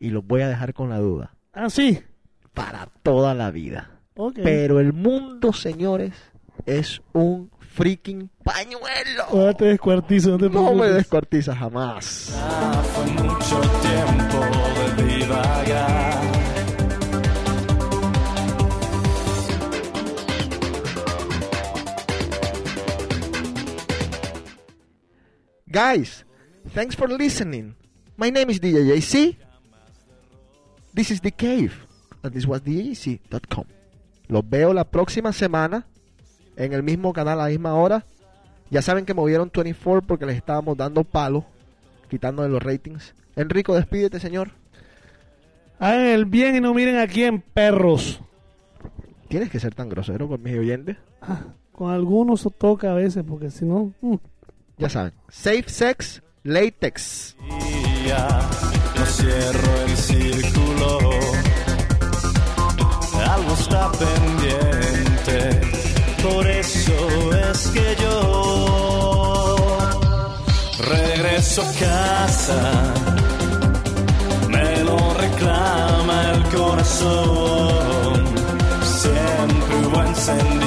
Y los voy a dejar con la duda. Ah, sí. Para toda la vida. Pero el mundo, señores, es un freaking pañuelo. Ahora te descuartizo, no te No me preocupes. descuartiza jamás. Ah, fue mucho tiempo de divagar. Guys, thanks for listening. My name is DJ JC. This is The Cave. And this was DJC.com. Los veo la próxima semana en el mismo canal a la misma hora. Ya saben que movieron 24 porque les estábamos dando palo, quitándole los ratings. Enrico, despídete, señor. Hagan el bien y no miren aquí en perros. Tienes que ser tan grosero con mis oyentes. Con algunos toca a veces, porque si no. mm. Ya saben. Safe Sex Latex. no cierro el círculo. Está pendiente, por eso es que yo regreso a casa. Me lo reclama el corazón. Siempre hubo encendido